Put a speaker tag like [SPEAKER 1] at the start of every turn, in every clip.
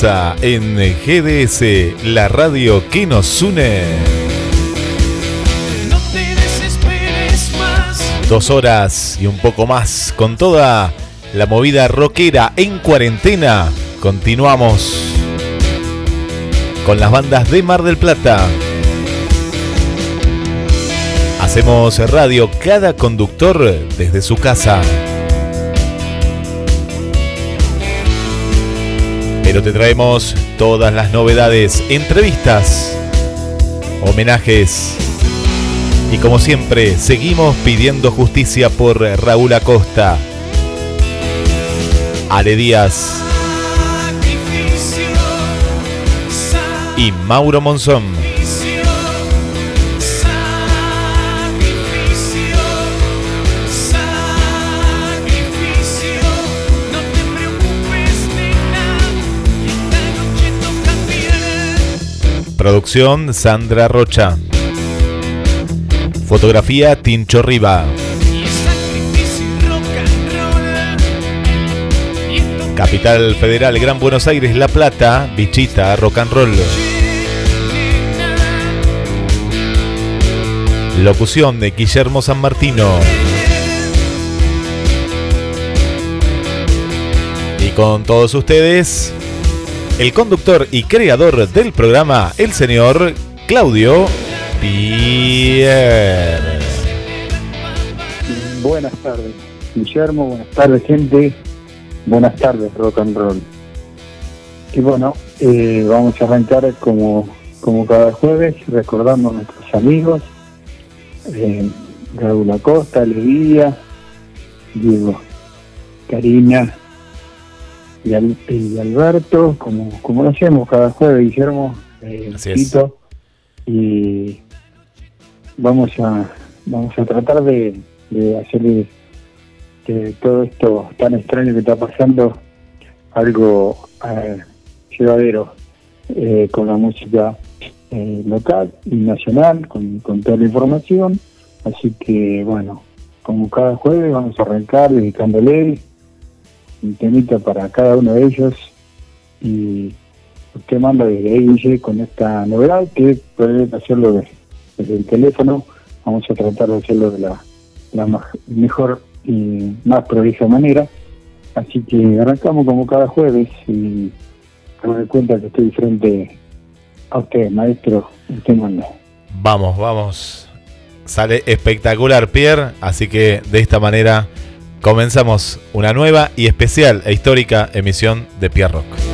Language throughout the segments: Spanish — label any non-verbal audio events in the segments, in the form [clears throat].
[SPEAKER 1] comienza en GDS, la radio que nos une.
[SPEAKER 2] No te desesperes más.
[SPEAKER 1] Dos horas y un poco más con toda la movida rockera en cuarentena. Continuamos con las bandas de Mar del Plata. Hacemos radio cada conductor desde su casa. Te traemos todas las novedades, entrevistas, homenajes. Y como siempre, seguimos pidiendo justicia por Raúl Acosta, Ale Díaz y Mauro Monzón. Producción Sandra Rocha. Fotografía Tincho Riva. Capital Federal Gran Buenos Aires La Plata. Bichita Rock and Roll. Locución de Guillermo San Martino. Y con todos ustedes, el conductor y creador del programa, el señor Claudio Pierre.
[SPEAKER 3] Buenas tardes, Guillermo, buenas tardes, gente. Buenas tardes, rock and roll. Y bueno, eh, vamos a arrancar como, como cada jueves, recordando a nuestros amigos, eh, Raúl Acosta, Diego, Karina y, Al- y Alberto, como, como lo hacemos cada jueves, Guillermo, eh. Tito, y vamos a vamos a tratar de, de hacer que todo esto tan extraño que está pasando algo eh, llevadero eh, con la música eh, local y nacional, con, con toda la información. Así que, bueno, como cada jueves vamos a arrancar dedicándole un temita para cada uno de ellos y usted manda desde Guille, con esta novedad que puede hacerlo de- desde el teléfono. Vamos a tratar de hacerlo de la, la mejor y más prolija manera. Así que arrancamos como cada jueves y me doy cuenta que estoy frente a usted, maestro. Usted manda.
[SPEAKER 1] Vamos, vamos. Sale espectacular, Pierre. Así que de esta manera comenzamos una nueva y especial e histórica emisión de Pierre Rock.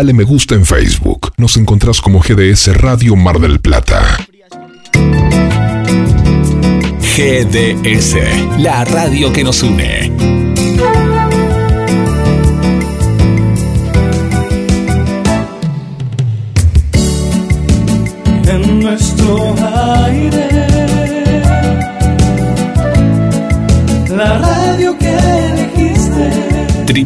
[SPEAKER 4] dale me gusta en Facebook. Nos encontrás como GDS Radio Mar del Plata.
[SPEAKER 5] GDS, la radio que nos une.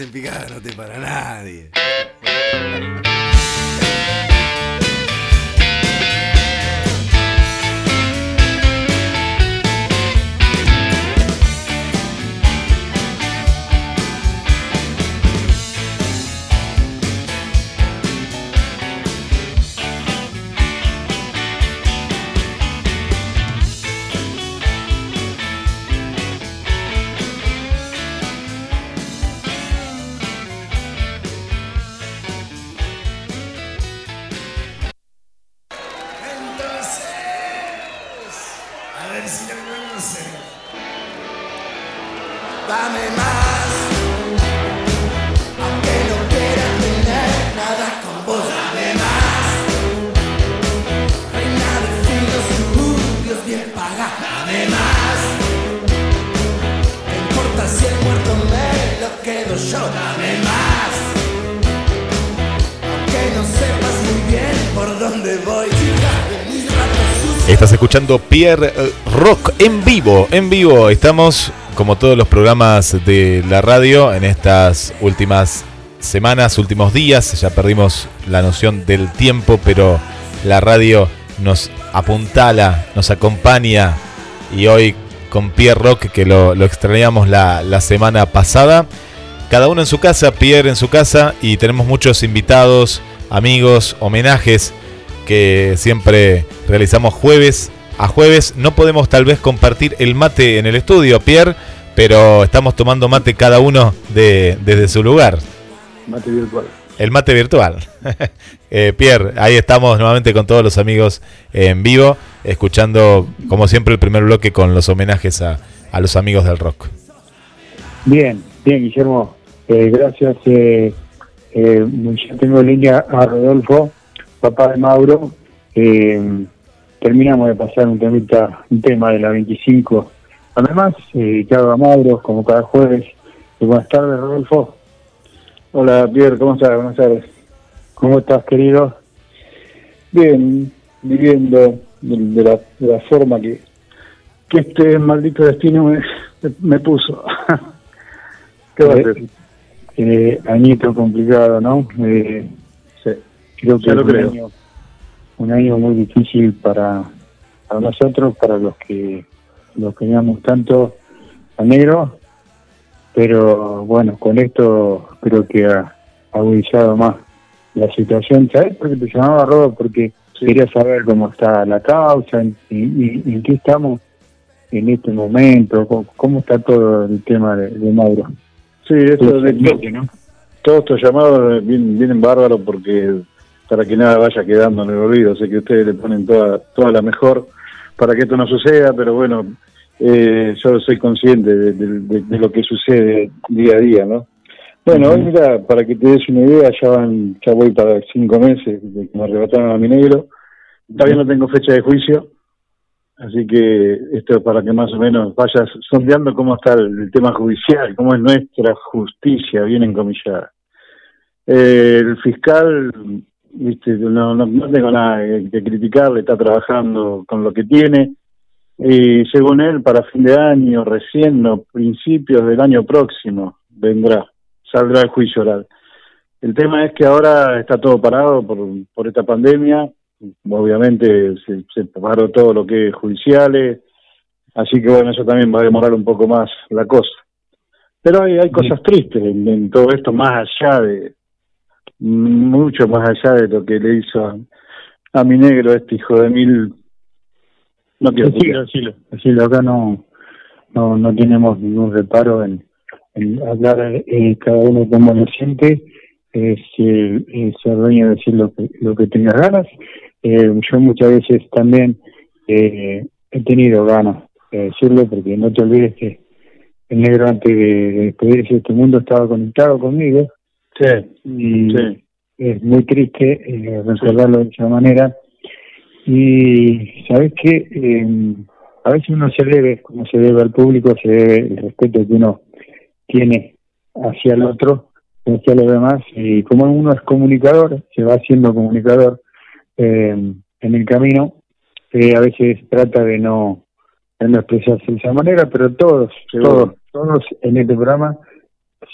[SPEAKER 6] en picada no te para nadie.
[SPEAKER 1] Pierre eh, Rock en vivo, en vivo. Estamos, como todos los programas de la radio, en estas últimas semanas, últimos días. Ya perdimos la noción del tiempo, pero la radio nos apuntala, nos acompaña. Y hoy con Pierre Rock, que lo, extrañamos la, la semana pasada. Cada uno en su casa, Pierre en su casa, y tenemos muchos invitados, amigos, homenajes que siempre realizamos jueves a jueves. No podemos tal vez compartir el mate en el estudio, Pierre, pero estamos tomando mate cada uno de, desde su lugar.
[SPEAKER 3] Mate virtual.
[SPEAKER 1] El mate virtual. [laughs] Eh, Pierre, ahí estamos nuevamente con todos los amigos en vivo, escuchando como siempre el primer bloque con los homenajes a, a los amigos del rock.
[SPEAKER 3] Bien, bien, Guillermo. Eh, gracias. Eh, eh, ya tengo en línea a Rodolfo, papá de Mauro. Eh, terminamos de pasar un, temita, un tema de la 25. Además, eh, que hago a Mauro, como cada jueves. Y buenas tardes, Rodolfo. Hola, Pierre, ¿cómo estás? Buenas tardes. ¿Cómo estás, querido? Bien, viviendo de, de la, de la forma que, que este maldito destino me, me puso. [laughs] ¿Qué va a hacer? Eh, añito complicado, ¿no? Eh, creo que
[SPEAKER 7] Ya lo creo.
[SPEAKER 3] año, un año muy difícil para, para nosotros, para los que los queríamos tanto a negro, pero bueno, con esto creo que ha agudizado más la situación. ¿Sabes por qué te llamaba, Rodo? Porque quería saber cómo está la causa, en, y- y- en qué estamos en este momento, cómo, cómo está todo el tema de, de Mauro.
[SPEAKER 7] Sí, esto de,
[SPEAKER 3] ¿no?
[SPEAKER 7] todos estos llamados vienen, vienen bárbaros porque para que nada vaya quedando en el olvido, sé que ustedes le ponen toda, toda la mejor para que esto no suceda, pero bueno, eh, yo soy consciente de, de- de- de lo que sucede día a día, ¿no? Bueno, hoy mira, para que te des una idea, ya van, ya voy para cinco meses de que me arrebataron a mi negro, todavía no tengo fecha de juicio, Así que esto es para que más o menos vayas sondeando cómo está el, el tema judicial, cómo es nuestra justicia, bien encomillada. Eh, el fiscal, viste, no, no, no tengo nada que, criticarle, está trabajando con lo que tiene. Y según él, para fin de año, recién, o principios del año próximo, vendrá, saldrá el juicio oral. El tema es que ahora está todo parado por, por esta pandemia, obviamente se, se paró todo lo que es judiciales, así que bueno, eso también va a demorar un poco más la cosa. Pero hay, hay cosas tristes en, en todo esto, más allá de, mucho más allá de lo que le hizo a, a mi negro, este hijo de mil. No quiero
[SPEAKER 3] Decilo, decilo. Decilo, acá no, no, no tenemos ningún reparo en, en hablar eh, cada uno como lo siente, eh, eh, ser dueño de decir lo que, lo que tenga ganas. Eh, yo muchas veces también eh, he tenido ganas de decirlo, porque no te olvides que el negro antes de, de despedirse de este mundo estaba conectado conmigo.
[SPEAKER 7] Sí,
[SPEAKER 3] y
[SPEAKER 7] sí.
[SPEAKER 3] es muy triste eh, recordarlo de esa manera. Y sabes que a veces uno se debe, como se debe al público, se debe el respeto que uno tiene hacia el otro, hacia los demás. Y como uno es comunicador, se va haciendo comunicador eh, en el camino, eh, a veces trata de no, de no expresarse de esa manera, pero todos, todos, todos en este programa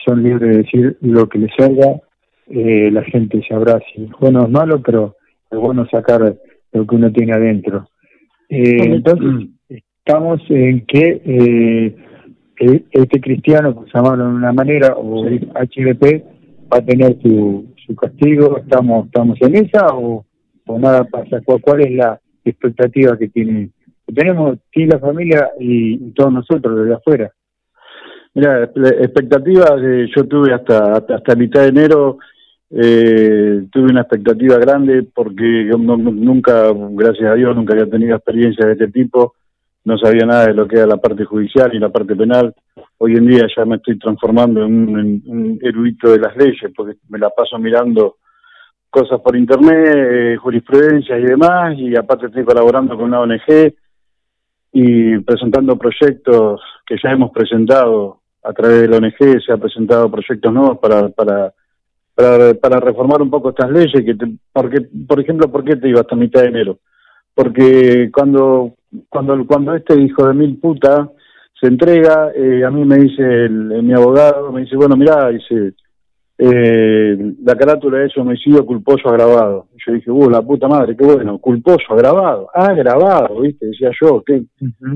[SPEAKER 3] son libres de decir lo que les salga. Eh, la gente sabrá si es bueno o es malo, pero es bueno sacar lo que uno tiene adentro. Eh, entonces, estamos en que eh, e- este cristiano, por llamarlo de una manera, o el HDP, va a tener su, su castigo. ¿Estamos estamos en esa o, o nada pasa? ¿Cuál, cuál es la expectativa que tiene? que tenemos sí, la familia y, y todos nosotros desde afuera.
[SPEAKER 7] Mira, expectativas eh, yo tuve hasta, hasta mitad de enero, eh, tuve una expectativa grande porque yo nunca, gracias a Dios, nunca había tenido experiencia de este tipo, no sabía nada de lo que era la parte judicial y la parte penal. Hoy en día ya me estoy transformando en un, en un erudito de las leyes porque me la paso mirando cosas por internet, eh, jurisprudencia y demás, y aparte estoy colaborando con una ONG y presentando proyectos que ya hemos presentado a través de la ONG, se ha presentado proyectos nuevos para, para, para, para reformar un poco estas leyes, que te- porque, por ejemplo, ¿por qué te iba hasta mitad de enero? Porque cuando, cuando, cuando este hijo de mil puta se entrega, eh, a mí me dice el, mi abogado, me dice, bueno, mirá, dice, eh, la carátula ese homicidio culposo agravado. Yo dije, uh, la puta madre, qué bueno, culposo agravado. Ah, agravado, viste, decía yo, qué,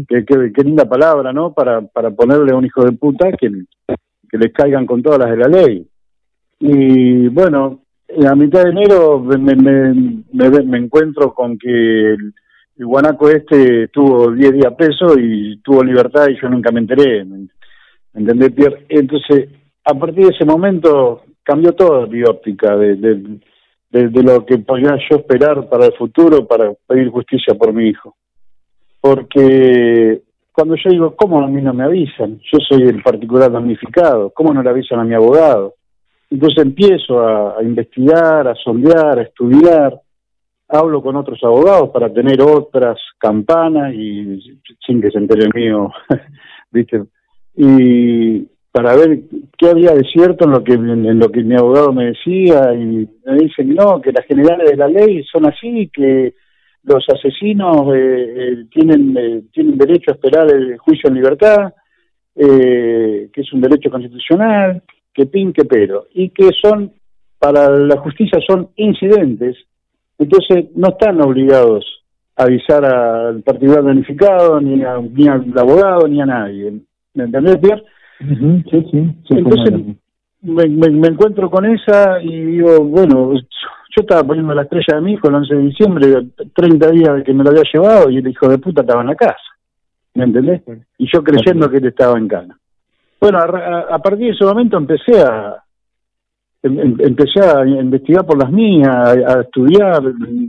[SPEAKER 7] qué, qué, qué linda palabra, ¿no? Para, para ponerle a un hijo de puta que, que les caigan con todas las de la ley. Y bueno, a mitad de enero me, me, me, me encuentro con que el, el guanaco este estuvo 10 días preso y tuvo libertad y yo nunca me enteré, ¿me entendés, Pierre? Entonces, a partir de ese momento cambió toda mi óptica de, de, de- lo que podía yo esperar para el futuro, para pedir justicia por mi hijo. Porque cuando yo digo, ¿cómo a mí no me avisan? Yo soy el particular damnificado, ¿cómo no le avisan a mi abogado? Entonces empiezo a, a investigar, a sondear, a estudiar, hablo con otros abogados para tener otras campanas y sin que se entere el mío, [laughs] ¿viste? Y para ver qué había de cierto en lo que en lo que mi abogado me decía y me dicen no, que las generales de la ley son así, que los asesinos eh, eh, tienen eh, tienen derecho a esperar el juicio en libertad, eh, que es un derecho constitucional, que pin, que pero, y que son, para la justicia son incidentes, entonces no están obligados a avisar al particular planificado, ni, a- ni al abogado, ni a nadie. ¿Me entendés, Pierre?
[SPEAKER 3] Ujú, Sí, sí. sí,
[SPEAKER 7] Entonces me, me- me encuentro con esa y digo, bueno, yo estaba poniendo la estrella de mi hijo el 11 de diciembre, 30 días de que me lo había llevado y el hijo de puta estaba en la casa. ¿Me entendés? Y yo creyendo que él estaba en cana. Bueno, a, a- partir de ese momento empecé a em- em- empecé a investigar por las mías, a, estudiar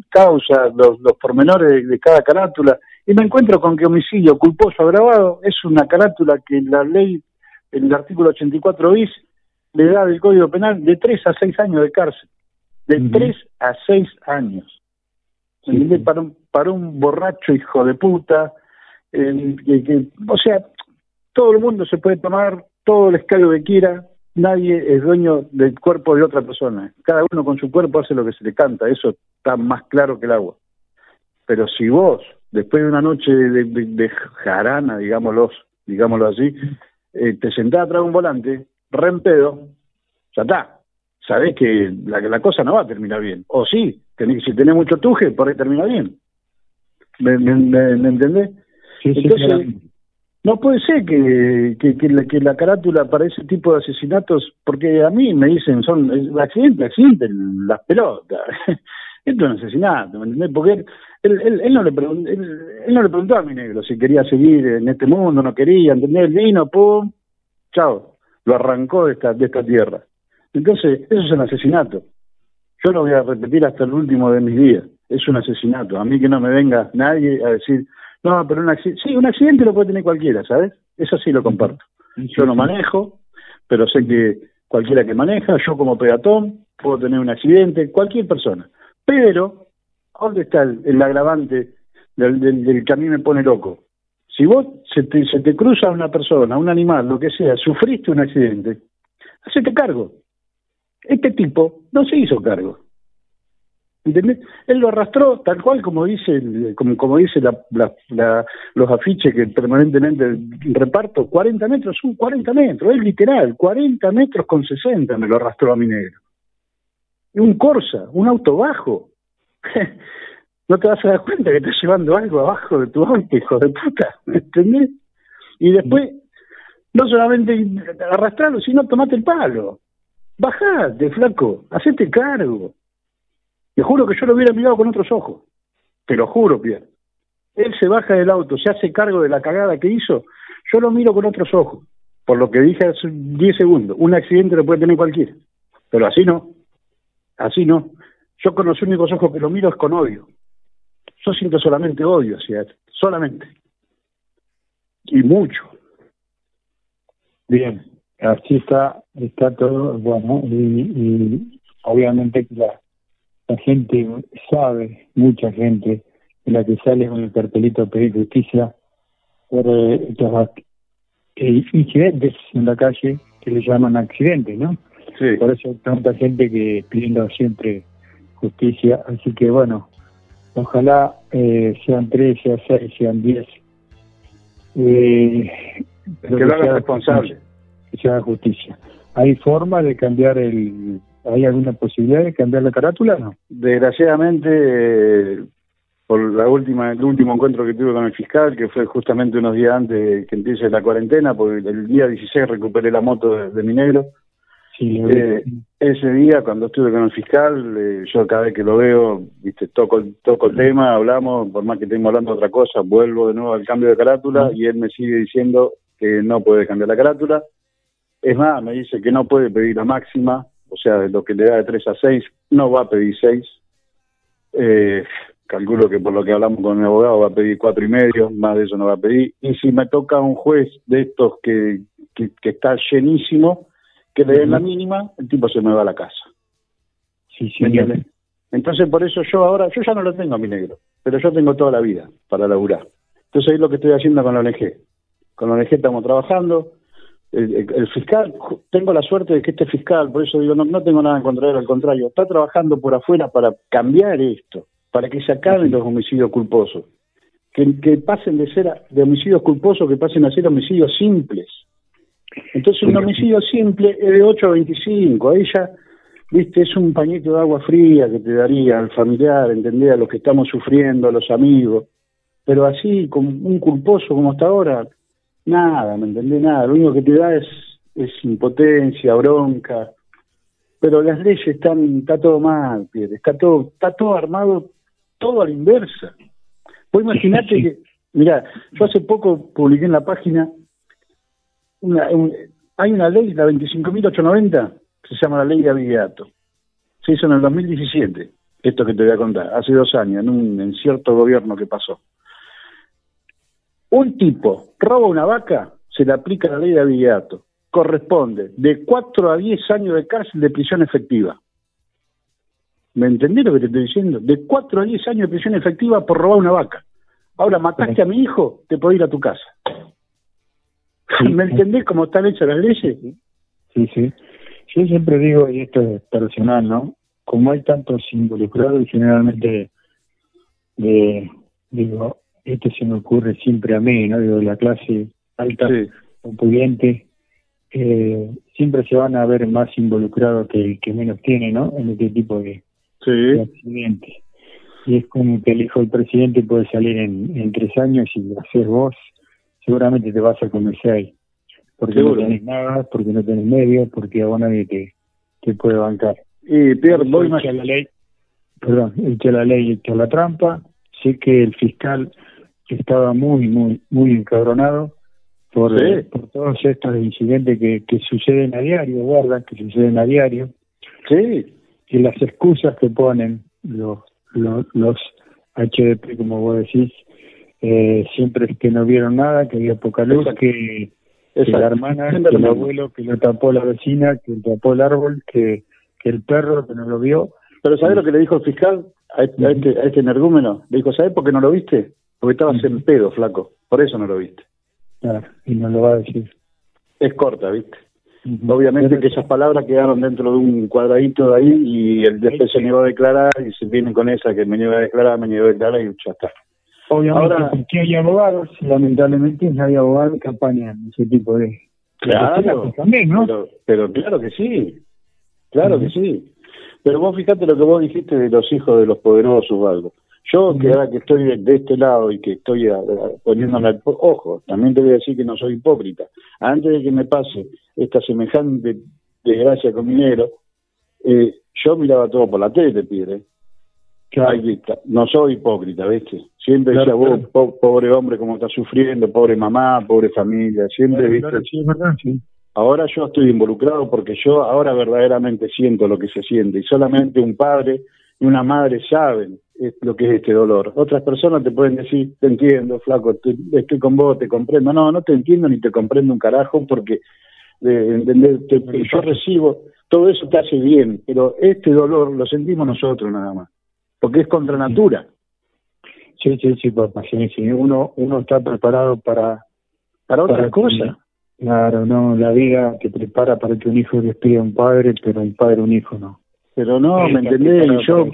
[SPEAKER 7] causas, los, los pormenores de, de cada carátula, y me encuentro con que homicidio culposo agravado es una carátula que la ley, el artículo 84 bis, le da del Código Penal de 3 a 6 años de cárcel. De
[SPEAKER 3] Ujú.
[SPEAKER 7] 3 a 6 años.
[SPEAKER 3] Sí.
[SPEAKER 7] Para, un, para un borracho hijo de puta, eh, que, que- o sea, todo el mundo se puede tomar todo el escalo que quiera, nadie es dueño del cuerpo de otra persona. Cada uno con su cuerpo hace lo que se le canta, eso está más claro que el agua. Pero si vos, después de una noche de, de- de jarana, digámoslo, digámoslo así, eh, te sentás atrás de un volante, re en pedo, ya está. Sabés que la, la cosa no va a terminar bien. O sí, tenés, si tenés mucho tuje, por ahí termina bien. ¿Me, me, me- me entendés?
[SPEAKER 3] Sí, sí,
[SPEAKER 7] Entonces, no puede ser que, que, que la, que la carátula para ese tipo de asesinatos, porque a mí me dicen, son es- accidente, accidente, las pelotas. [laughs] Esto es un asesinato, ¿me entendés? Porque él, él, él- él no le pregun- él, no le preguntó a mi negro si quería seguir en este mundo, no quería, ¿entendés? Él vino, pum, chao, lo arrancó de esta, de esta tierra. Entonces, eso es un asesinato. Yo lo voy a repetir hasta el último de mis días. Es un asesinato. A mí que no me venga nadie a decir, no, pero un accidente. Sí, un accidente lo puede tener cualquiera, ¿sabes? Eso sí lo comparto. Yo no manejo, pero sé que cualquiera que maneja, yo como peatón, puedo tener un accidente, cualquier persona. Pero, ¿dónde está el, agravante del, que a mí me pone loco? Si vos se te, se te cruza una persona, un animal, lo que sea, sufriste un accidente, hacete cargo. Este tipo no se hizo cargo. ¿Entendés? Él lo arrastró tal cual como dice como, como dice los afiches que permanentemente reparto, 40 metros, son 40 metros, es literal, 40 metros con 60 me lo arrastró a mi negro. Un Corsa, un auto bajo. [laughs] no te vas a dar cuenta que estás llevando algo abajo de tu auto, hijo de puta, ¿entendés? Y después, no solamente arrastrarlo, sino tomate el palo. Bajate, flaco, hacete cargo. Te juro que yo lo hubiera mirado con otros ojos. Te lo juro, Pierre. Él se baja del auto, se hace cargo de la cagada que hizo. Yo lo miro con otros ojos. Por lo que dije hace 10 segundos. Un accidente lo puede tener cualquiera. Pero así no. Así no. Yo con los únicos ojos que lo miro es con odio. Yo siento solamente odio hacia él. Solamente. Y mucho.
[SPEAKER 3] Bien, así está, está todo, bueno, y, y obviamente la, gente sabe, mucha gente, de la que sale con el cartelito a pedir justicia por eh, estos ac- eh, incidentes en la calle que le llaman accidentes, ¿no?
[SPEAKER 7] Sí.
[SPEAKER 3] Por eso hay tanta gente que pidiendo siempre justicia, así que bueno, ojalá eh, sean tres, sean seis, sean diez. Eh,
[SPEAKER 7] Que lo haga
[SPEAKER 3] sea
[SPEAKER 7] responsable.
[SPEAKER 3] que se haga justicia. ¿Hay forma de cambiar el... ¿Hay alguna posibilidad de cambiar la carátula no?
[SPEAKER 7] Desgraciadamente, eh, por la última, el último encuentro que tuve con el fiscal, que fue justamente unos días antes de que empiece la cuarentena, porque el día 16 recuperé la moto de, de mi negro.
[SPEAKER 3] Sí,
[SPEAKER 7] Eh, ese día cuando estuve con el fiscal, eh, yo cada vez que lo veo, viste, toco, el- toco el tema, hablamos, por más que estemos hablando de otra cosa, vuelvo de nuevo al cambio de carátula y él me sigue diciendo que no puede cambiar la carátula. Es más, me dice que no puede pedir la máxima, o sea, de lo que le da de 3 a 6, no va a pedir 6. Eh, calculo que por lo que hablamos con mi abogado va a pedir cuatro y medio, más de eso no va a pedir. Y si me toca un juez de estos que, que, que está llenísimo, que le den la mínima, el tipo se me va a la casa.
[SPEAKER 3] Sí, sí.
[SPEAKER 7] Entonces por eso yo ahora, yo ya no lo tengo a mi negro, pero yo tengo toda la vida para laburar. Entonces es lo que estoy haciendo con la ONG. Con la ONG estamos trabajando. El, el- el fiscal, tengo la suerte de que este fiscal, por eso digo, no, no tengo nada en contra de él, al contrario, está trabajando por afuera para cambiar esto, para que se acaben los homicidios culposos. Que, que pasen de ser a- de homicidios culposos, que pasen a ser homicidios simples. Entonces un homicidio simple es de 8 a 25, ahí ya, viste, es un pañito de agua fría que te daría al familiar, entender a los que estamos sufriendo, a los amigos, pero así, como un culposo como hasta ahora, nada, ¿me entendés? Nada, lo único que te da es, es impotencia, bronca, pero las leyes están, está todo mal, Pierre, está todo, está todo armado, todo a la inversa. Vos imaginate que, mira, yo hace poco publiqué en la página una, un- hay una ley, la 25.890, que se llama la ley de abigato. Se hizo en el 2017, esto que te voy a contar, hace dos años, en un en cierto gobierno que pasó. Un tipo roba una vaca, se le aplica la ley de abigato. Corresponde de 4 a 10 años de cárcel de prisión efectiva. ¿Me entendés lo que te estoy diciendo? De 4 a 10 años de prisión efectiva por robar una vaca. Ahora, mataste a mi hijo, te puedo ir a tu casa. ¿Me entendés cómo están hechas las leyes?
[SPEAKER 3] Sí, sí. Yo siempre digo, y esto es personal, ¿no? Como hay tantos involucrados y generalmente, eh, digo, esto se me ocurre siempre a mí, ¿no? Digo, de la clase alta o pudiente, eh, siempre se van a ver más involucrados que el que menos tiene, ¿no? En este tipo de, de accidentes. Y es como que el hijo del presidente puede salir en, en tres años y lo haces vos, seguramente te vas a comer seis. Porque
[SPEAKER 7] Seguro.
[SPEAKER 3] no tenés nada, porque no tenés medio, porque a vos nadie te, te puede bancar.
[SPEAKER 7] Y Pierre,
[SPEAKER 3] Echa
[SPEAKER 7] imag-
[SPEAKER 3] la ley, perdón, echa la ley, echa la trampa. Sé que el fiscal estaba muy, muy, muy encabronado por,
[SPEAKER 7] Sí.
[SPEAKER 3] eh, por todos estos incidentes que, que suceden a diario, ¿verdad? Que suceden a diario.
[SPEAKER 7] Sí.
[SPEAKER 3] Y las excusas que ponen los, los, los HDP, como vos decís, eh, siempre es que no vieron nada, que había poca luz, que, la hermana, [laughs] que el abuelo, que lo tapó la vecina, que lo tapó el árbol, que, que el perro, que no lo vio.
[SPEAKER 7] Pero ¿sabés lo que le dijo el fiscal a este, a este, a este energúmeno? Le dijo, ¿sabés por qué no lo viste? Porque estabas en pedo, flaco. Por eso no lo viste.
[SPEAKER 3] Claro, y no lo va a decir.
[SPEAKER 7] Es corta, ¿viste? Obviamente que esas palabras quedaron dentro de un cuadradito de ahí y el después se negó a declarar y se vienen con esa que me niego a declarar, me niego a declarar y ya está.
[SPEAKER 3] Obviamente,
[SPEAKER 7] Ahora-
[SPEAKER 3] porque hay abogados, lamentablemente hay abogados que apañan ese tipo de... de
[SPEAKER 7] Claro,
[SPEAKER 3] también, ¿no?
[SPEAKER 7] pero, pero claro que sí, claro que sí. Pero vos fíjate lo que vos dijiste de los hijos de los poderosos o algo. Yo, que ahora que estoy de, de este lado y que estoy a- a- poniéndome al... Ojo, también te voy a decir que no soy hipócrita. Antes de que me pase esta semejante desgracia con minero, eh, yo miraba todo por la tele, pide. No soy hipócrita, ¿viste? Siempre
[SPEAKER 3] Claro,
[SPEAKER 7] decía, vos,
[SPEAKER 3] claro.
[SPEAKER 7] pobre hombre, cómo está sufriendo, pobre mamá, pobre familia, siempre, ¿viste?
[SPEAKER 3] claro, sí, es verdad, sí.
[SPEAKER 7] Ahora yo estoy involucrado porque yo ahora verdaderamente siento lo que se siente y solamente un padre y una madre saben eh, lo que es este dolor. Otras personas te pueden decir, te entiendo, flaco, te- estoy con vos, te comprendo. No, no te entiendo ni te comprendo un carajo porque, eh. Te- yo recibo, todo eso te hace bien, pero este dolor lo sentimos nosotros nada más, porque es contra natura.
[SPEAKER 3] Sí, sí, sí, papá, sí, sí. Uno, uno está preparado para...
[SPEAKER 7] Para otras
[SPEAKER 3] que-
[SPEAKER 7] cosas.
[SPEAKER 3] Claro, no, la vida te prepara para que un hijo despida a un padre, pero un padre un hijo no.
[SPEAKER 7] Pero no, ¿me entendés? Y yo,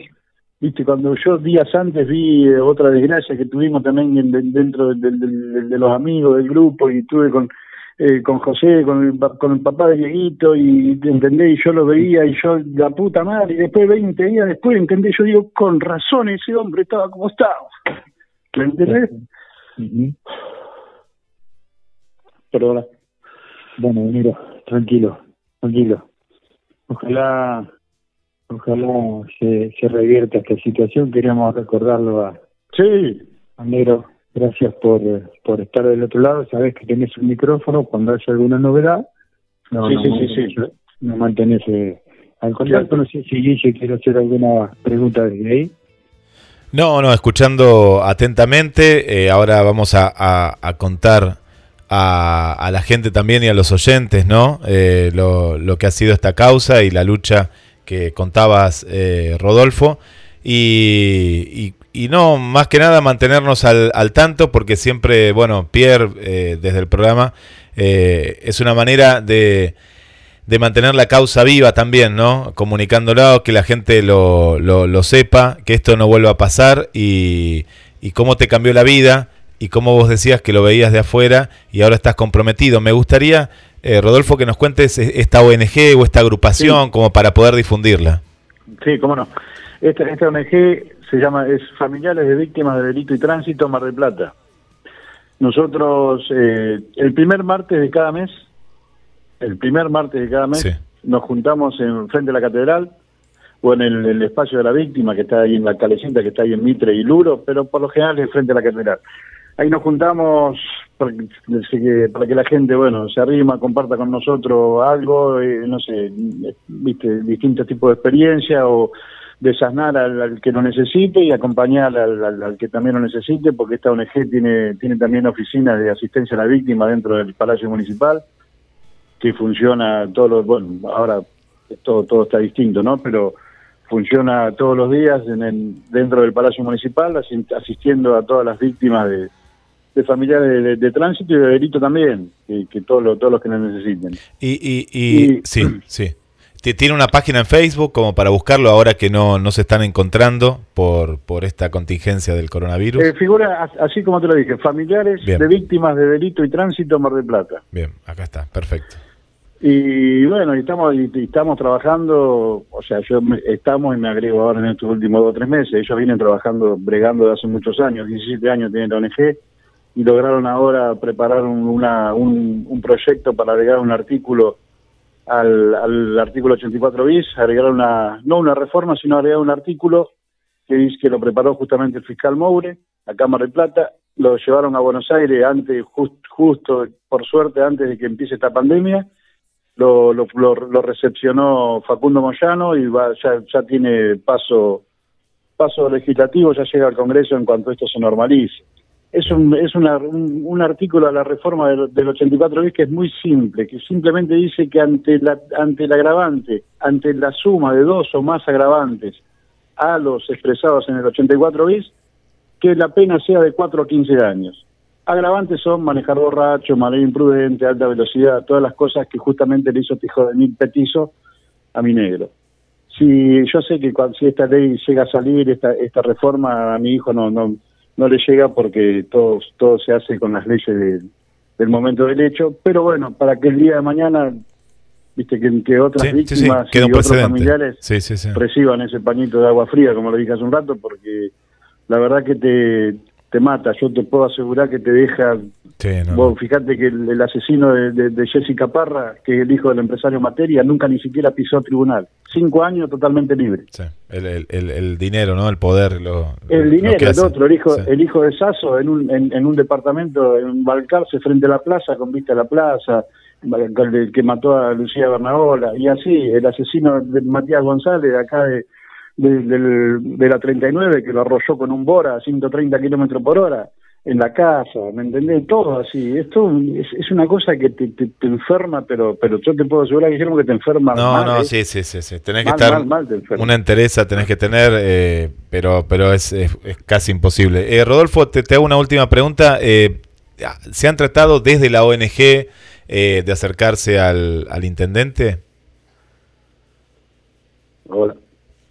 [SPEAKER 7] viste, cuando yo días antes vi eh, otra desgracia que tuvimos también en- de- dentro de, de- de- de los amigos del grupo y estuve con eh, con José, con el, con el papá de Dieguito y entendés, y yo lo veía y yo, la puta madre, y después 20 días después, entendés, yo digo, con razón ese hombre estaba como estaba. ¿Me entendés?
[SPEAKER 3] Perdona. Bueno, mira, tranquilo, tranquilo. ojalá ojalá se, se revierta esta situación. Queríamos recordarlo a,
[SPEAKER 7] Sí,
[SPEAKER 3] a. Gracias por, por estar del otro lado. Sabes que tenés un micrófono cuando haya alguna novedad. No,
[SPEAKER 7] Sí,
[SPEAKER 3] no,
[SPEAKER 7] sí,
[SPEAKER 3] no,
[SPEAKER 7] sí, sí.
[SPEAKER 3] No mantenés eh, al contacto. No sé si Guille quiere hacer alguna pregunta desde ahí.
[SPEAKER 1] No, no, escuchando atentamente, eh, ahora vamos a, a- a contar a, a la gente también y a los oyentes, ¿no? Eh, lo, lo que ha sido esta causa y la lucha que contabas, eh, Rodolfo. Y, y- y no, más que nada mantenernos al, al tanto, porque siempre, bueno, Pierre, eh, desde el programa, eh, es una manera de, de mantener la causa viva también, ¿no? Comunicándolo, que la gente lo, lo, lo sepa, que esto no vuelva a pasar y, y cómo te cambió la vida y cómo vos decías que lo veías de afuera y ahora estás comprometido. Me gustaría, eh, Rodolfo, que nos cuentes esta ONG o esta agrupación como para poder difundirla.
[SPEAKER 7] sí, cómo no. Esta, esta ONG se llama es Familiares de Víctimas de Delito y Tránsito Mar del Plata. Nosotros, eh, el primer martes de cada mes, el primer martes de cada mes,
[SPEAKER 1] Sí.
[SPEAKER 7] nos juntamos en frente a la catedral o en el, el espacio de la víctima que está ahí en la calecita que está ahí en Mitre y Luro, pero por lo general es frente a la catedral. Ahí nos juntamos para que, para que la gente, bueno, se arrima, comparta con nosotros algo, eh, no sé, viste, distintos tipos de experiencia o desasnar al, al que lo necesite y acompañar al, al- al que también lo necesite, porque esta ONG tiene, tiene también oficinas de asistencia a la víctima dentro del Palacio Municipal, que funciona todos los, bueno, ahora todo, todo está distinto, ¿no? Pero funciona todos los días en el- dentro del Palacio Municipal, asi- asistiendo a todas las víctimas de, de familiares de, de- de tránsito y de delito también, que, que todos, los, todos los que lo necesiten.
[SPEAKER 1] Y, y, y-
[SPEAKER 7] Y-
[SPEAKER 1] sí, sí. Ti- Tiene una página en Facebook como para buscarlo ahora que no, no se están encontrando por, por esta contingencia del coronavirus.
[SPEAKER 7] Eh, figura as- así como te lo dije, familiares
[SPEAKER 1] Bien.
[SPEAKER 7] de víctimas de delito y tránsito Mar del Plata.
[SPEAKER 1] Bien, acá está, perfecto.
[SPEAKER 7] Y bueno, y estamos, y, y estamos trabajando, o sea, yo me- estamos y me agrego ahora en estos últimos dos o tres meses, ellos vienen trabajando, bregando de hace muchos años, 17 años tienen la ONG, y lograron ahora preparar un, una, un, un proyecto para agregar un artículo al, al artículo 84 bis, agregar una, no una reforma, sino agregar un artículo que dice que lo preparó justamente el fiscal Moure, a Cámara de Plata, lo llevaron a Buenos Aires antes, jus- justo, por suerte, antes de que empiece esta pandemia, lo, lo, lo, lo recepcionó Facundo Moyano y va, ya, ya tiene paso paso legislativo, ya llega al Congreso en cuanto esto se normalice. Es un, es una- un, un artículo a la reforma del, del 84 bis que es muy simple, que simplemente dice que ante la, ante el agravante, ante la suma de dos o más agravantes a los expresados en el 84 bis, que la pena sea de 4 a 15 años. Agravantes son manejar borracho, manera imprudente, alta velocidad, todas las cosas que justamente le hizo hijo de mil petizo a mi negro. Si yo sé que cuando, si esta ley llega a salir, esta, esta reforma a mi hijo no, no, no le llega porque todo, todo se hace con las leyes de- del momento del hecho, pero bueno, para que el día de mañana, viste, que, que otras
[SPEAKER 1] Sí, sí, sí,
[SPEAKER 7] víctimas y otros familiares reciban ese pañito de agua fría, como lo dije hace un rato, porque la verdad que te, te mata. Yo te puedo asegurar que te deja.
[SPEAKER 1] Sí, no,
[SPEAKER 7] Vos fíjate que el, el asesino de, de- de Jessica Parra, que es el hijo del empresario Materia, nunca ni siquiera pisó tribunal. Cinco años totalmente libre.
[SPEAKER 1] sí. El, el- el- dinero, ¿no? El poder. Lo,
[SPEAKER 7] El
[SPEAKER 1] lo
[SPEAKER 7] dinero,
[SPEAKER 1] que
[SPEAKER 7] el otro, el hijo,
[SPEAKER 1] Sí.
[SPEAKER 7] el hijo de Sasso en un, en, en un departamento, en Balcarce, frente a la plaza, con vista a la plaza, el que mató a Lucía Bernabola, y así, el asesino de Matías González, de acá de, de, de la 39, que lo arrolló con un Bora a 130 kilómetros por hora, en la casa, ¿me entendés? Todo así, esto es, es una cosa que te, te, te enferma, pero pero yo te puedo asegurar, Guillermo, que te enferma
[SPEAKER 1] No,
[SPEAKER 7] mal,
[SPEAKER 1] no,
[SPEAKER 7] ¿eh?
[SPEAKER 1] sí, sí, sí, sí. Tenés que estar
[SPEAKER 7] mal,
[SPEAKER 1] una entereza, tenés que tener, eh, pero pero es, es- es casi imposible. Eh, Rodolfo, te, te hago una última pregunta. Eh, ¿Se han tratado desde la ONG eh, de acercarse al, al intendente?
[SPEAKER 7] Hola.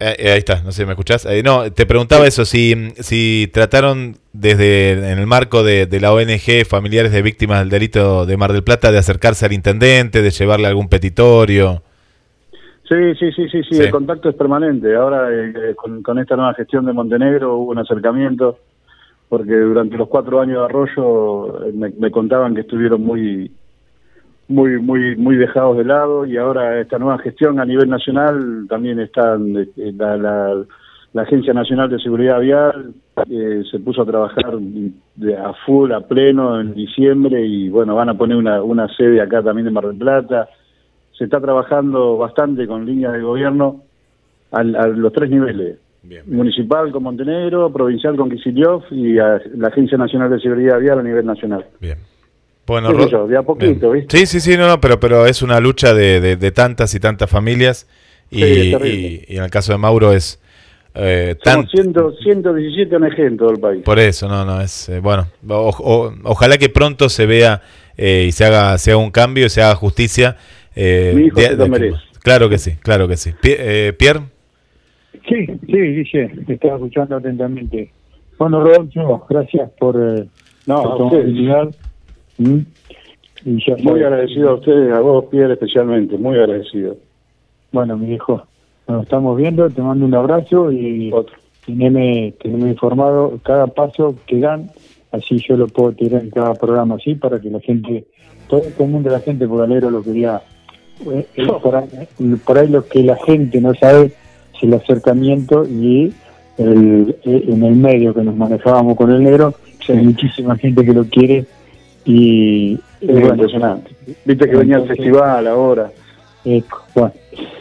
[SPEAKER 1] Eh, eh, ahí está, no sé, ¿me escuchás? Eh, no, te preguntaba eso, si, si trataron desde en el marco de, de la ONG Familiares de Víctimas del Delito de Mar del Plata de acercarse al intendente, de llevarle algún petitorio.
[SPEAKER 7] Sí, sí, sí, sí, sí, el contacto es permanente. Ahora eh, con, con esta nueva gestión de Montenegro hubo un acercamiento, porque durante los cuatro años de Arroyo me, me contaban que estuvieron muy muy muy muy dejados de lado y ahora esta nueva gestión a nivel nacional también están eh, la, la, la Agencia Nacional de Seguridad Vial eh, se puso a trabajar de, a full, a pleno en diciembre y bueno, van a poner una, una sede acá también en Mar del Plata. Se está trabajando bastante con líneas de gobierno al- a, los tres niveles. Municipal con Montenegro, provincial con Kicillof y a la Agencia Nacional de Seguridad Vial a nivel nacional.
[SPEAKER 1] Bueno,
[SPEAKER 7] yo, de a poquito,
[SPEAKER 1] Bien.
[SPEAKER 7] ¿viste?
[SPEAKER 1] Sí, sí, sí, no, no, pero, pero es una lucha de, de- de tantas y tantas familias. Y, y- y en el caso de Mauro es eh, tan,
[SPEAKER 7] Somos 100, 117 ONG en todo el país.
[SPEAKER 1] Por eso, no, no, es eh, bueno. o- o- ojalá que pronto se vea eh, y se haga, se haga un cambio, se haga justicia. eh,
[SPEAKER 7] Mi hijo se lo merece.
[SPEAKER 1] Claro que sí, claro que sí. Pi- eh, Pierre,
[SPEAKER 3] Sí, sí, dice, te estaba escuchando atentamente. Bueno, Rodolfo, gracias por, eh,
[SPEAKER 7] No,
[SPEAKER 3] por ¿Mm? Y ya
[SPEAKER 7] Muy agradecido a ustedes, a vos, Pierre, especialmente. Muy agradecido.
[SPEAKER 3] Bueno, mi hijo, nos estamos viendo, te mando un abrazo y teneme, teneme informado cada paso que dan, así yo lo puedo tirar en cada programa, así para que la gente, todo el común de la gente, porque Alero lo quería, eh, eh, por, ahí, por ahí lo que la gente no sabe es el acercamiento y el, eh, en el medio que nos manejábamos con el negro, hay muchísima gente que lo quiere y,
[SPEAKER 7] Es
[SPEAKER 3] bueno,
[SPEAKER 7] impresionante. Viste que venía el festival ahora.
[SPEAKER 3] eh, bueno,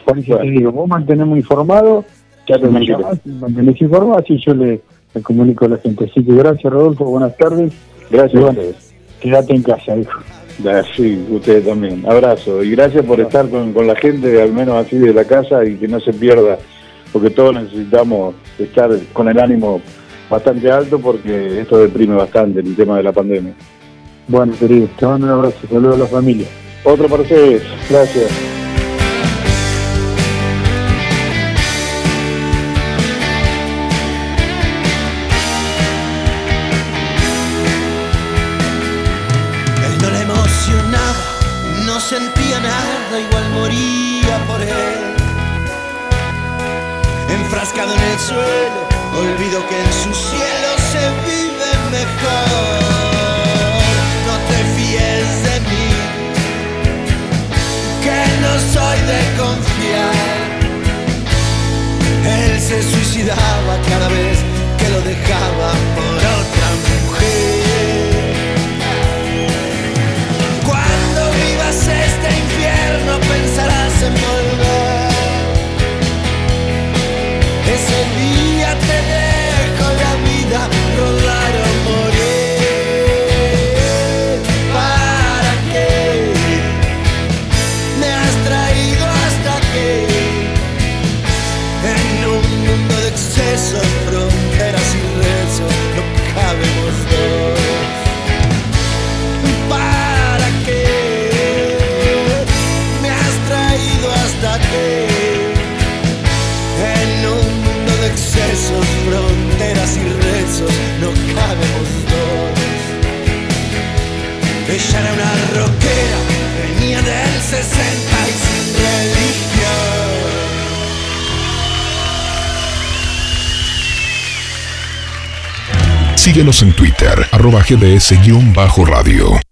[SPEAKER 3] por eso te digo, vos mantenemos informado,
[SPEAKER 7] Ya te
[SPEAKER 3] me
[SPEAKER 7] tranquilo.
[SPEAKER 3] llamás, mantenés informado, así yo le, le comunico a la gente. Así que gracias, Rodolfo, buenas tardes.
[SPEAKER 7] Gracias a ustedes.
[SPEAKER 3] quédate en casa, hijo.
[SPEAKER 7] Sí, ustedes también. Abrazo. Y gracias por estar con, con la gente, al menos así de la casa, y que no se pierda, porque todos necesitamos estar con el ánimo bastante alto, porque esto deprime bastante el tema de la pandemia.
[SPEAKER 3] Bueno, querido, te mando un abrazo, saludos a la familia.
[SPEAKER 7] Otro para ustedes. Gracias.
[SPEAKER 5] Él no le emocionaba, no sentía nada, igual moría por él. Enfrascado en el suelo, olvido que en su cielo se vive mejor. Que no soy de confiar. Él se suicidaba cada vez que lo dejaba por otra mujer. Cuando vivas este infierno pensarás en volver.
[SPEAKER 8] Síguenos en Twitter, arroba GDS-radio.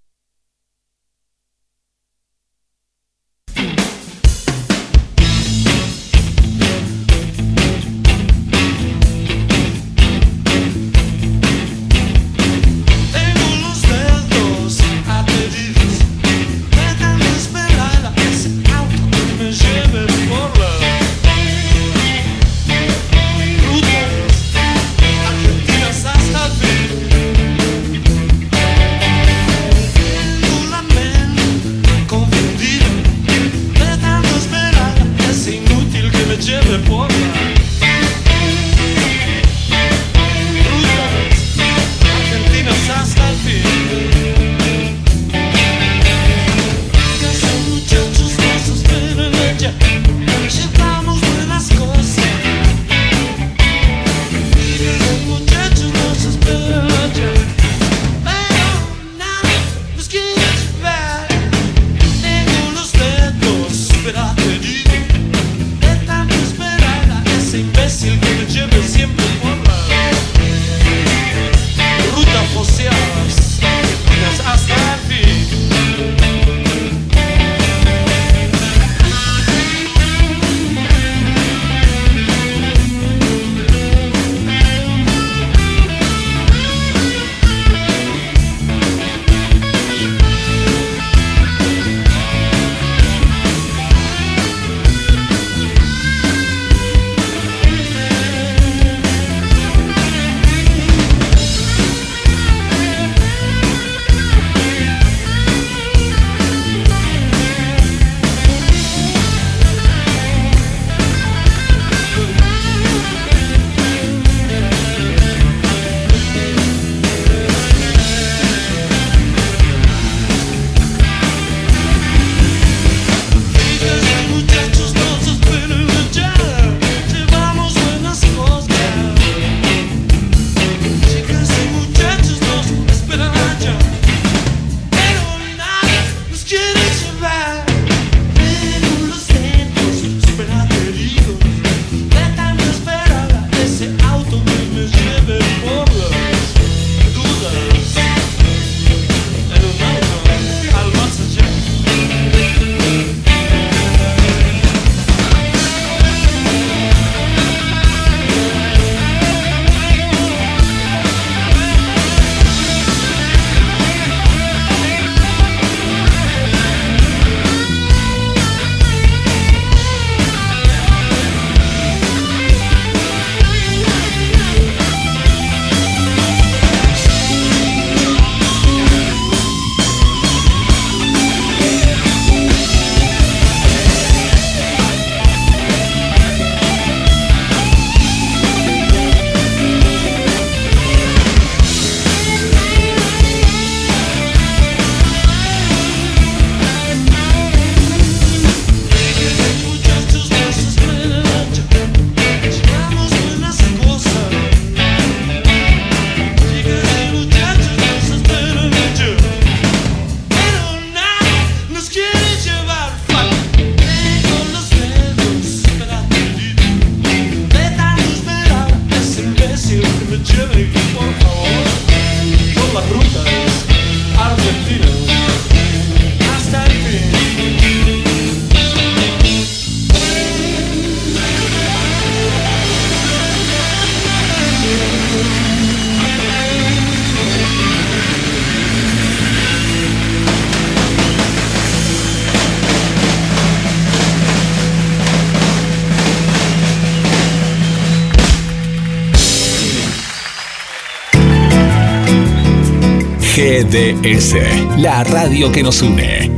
[SPEAKER 9] GDS, la radio que nos une.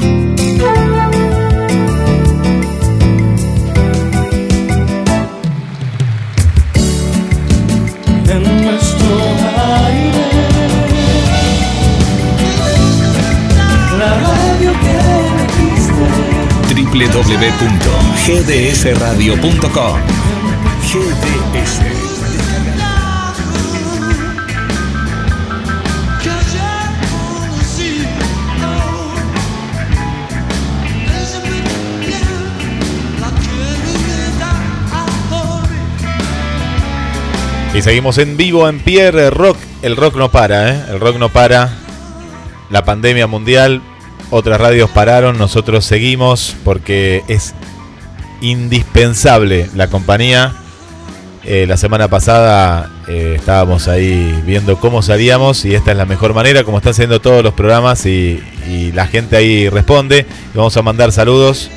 [SPEAKER 2] en nuestro aire. La radio que elegiste.
[SPEAKER 9] www.gdsradio.com
[SPEAKER 1] Y seguimos en vivo en Pierre Rock. El rock no para, ¿eh? El rock no para. La pandemia mundial, otras radios pararon, nosotros seguimos porque es indispensable la compañía. Eh, la semana pasada eh, estábamos ahí viendo cómo salíamos y esta es la mejor manera, como están haciendo todos los programas y, la gente ahí responde. Vamos a mandar saludos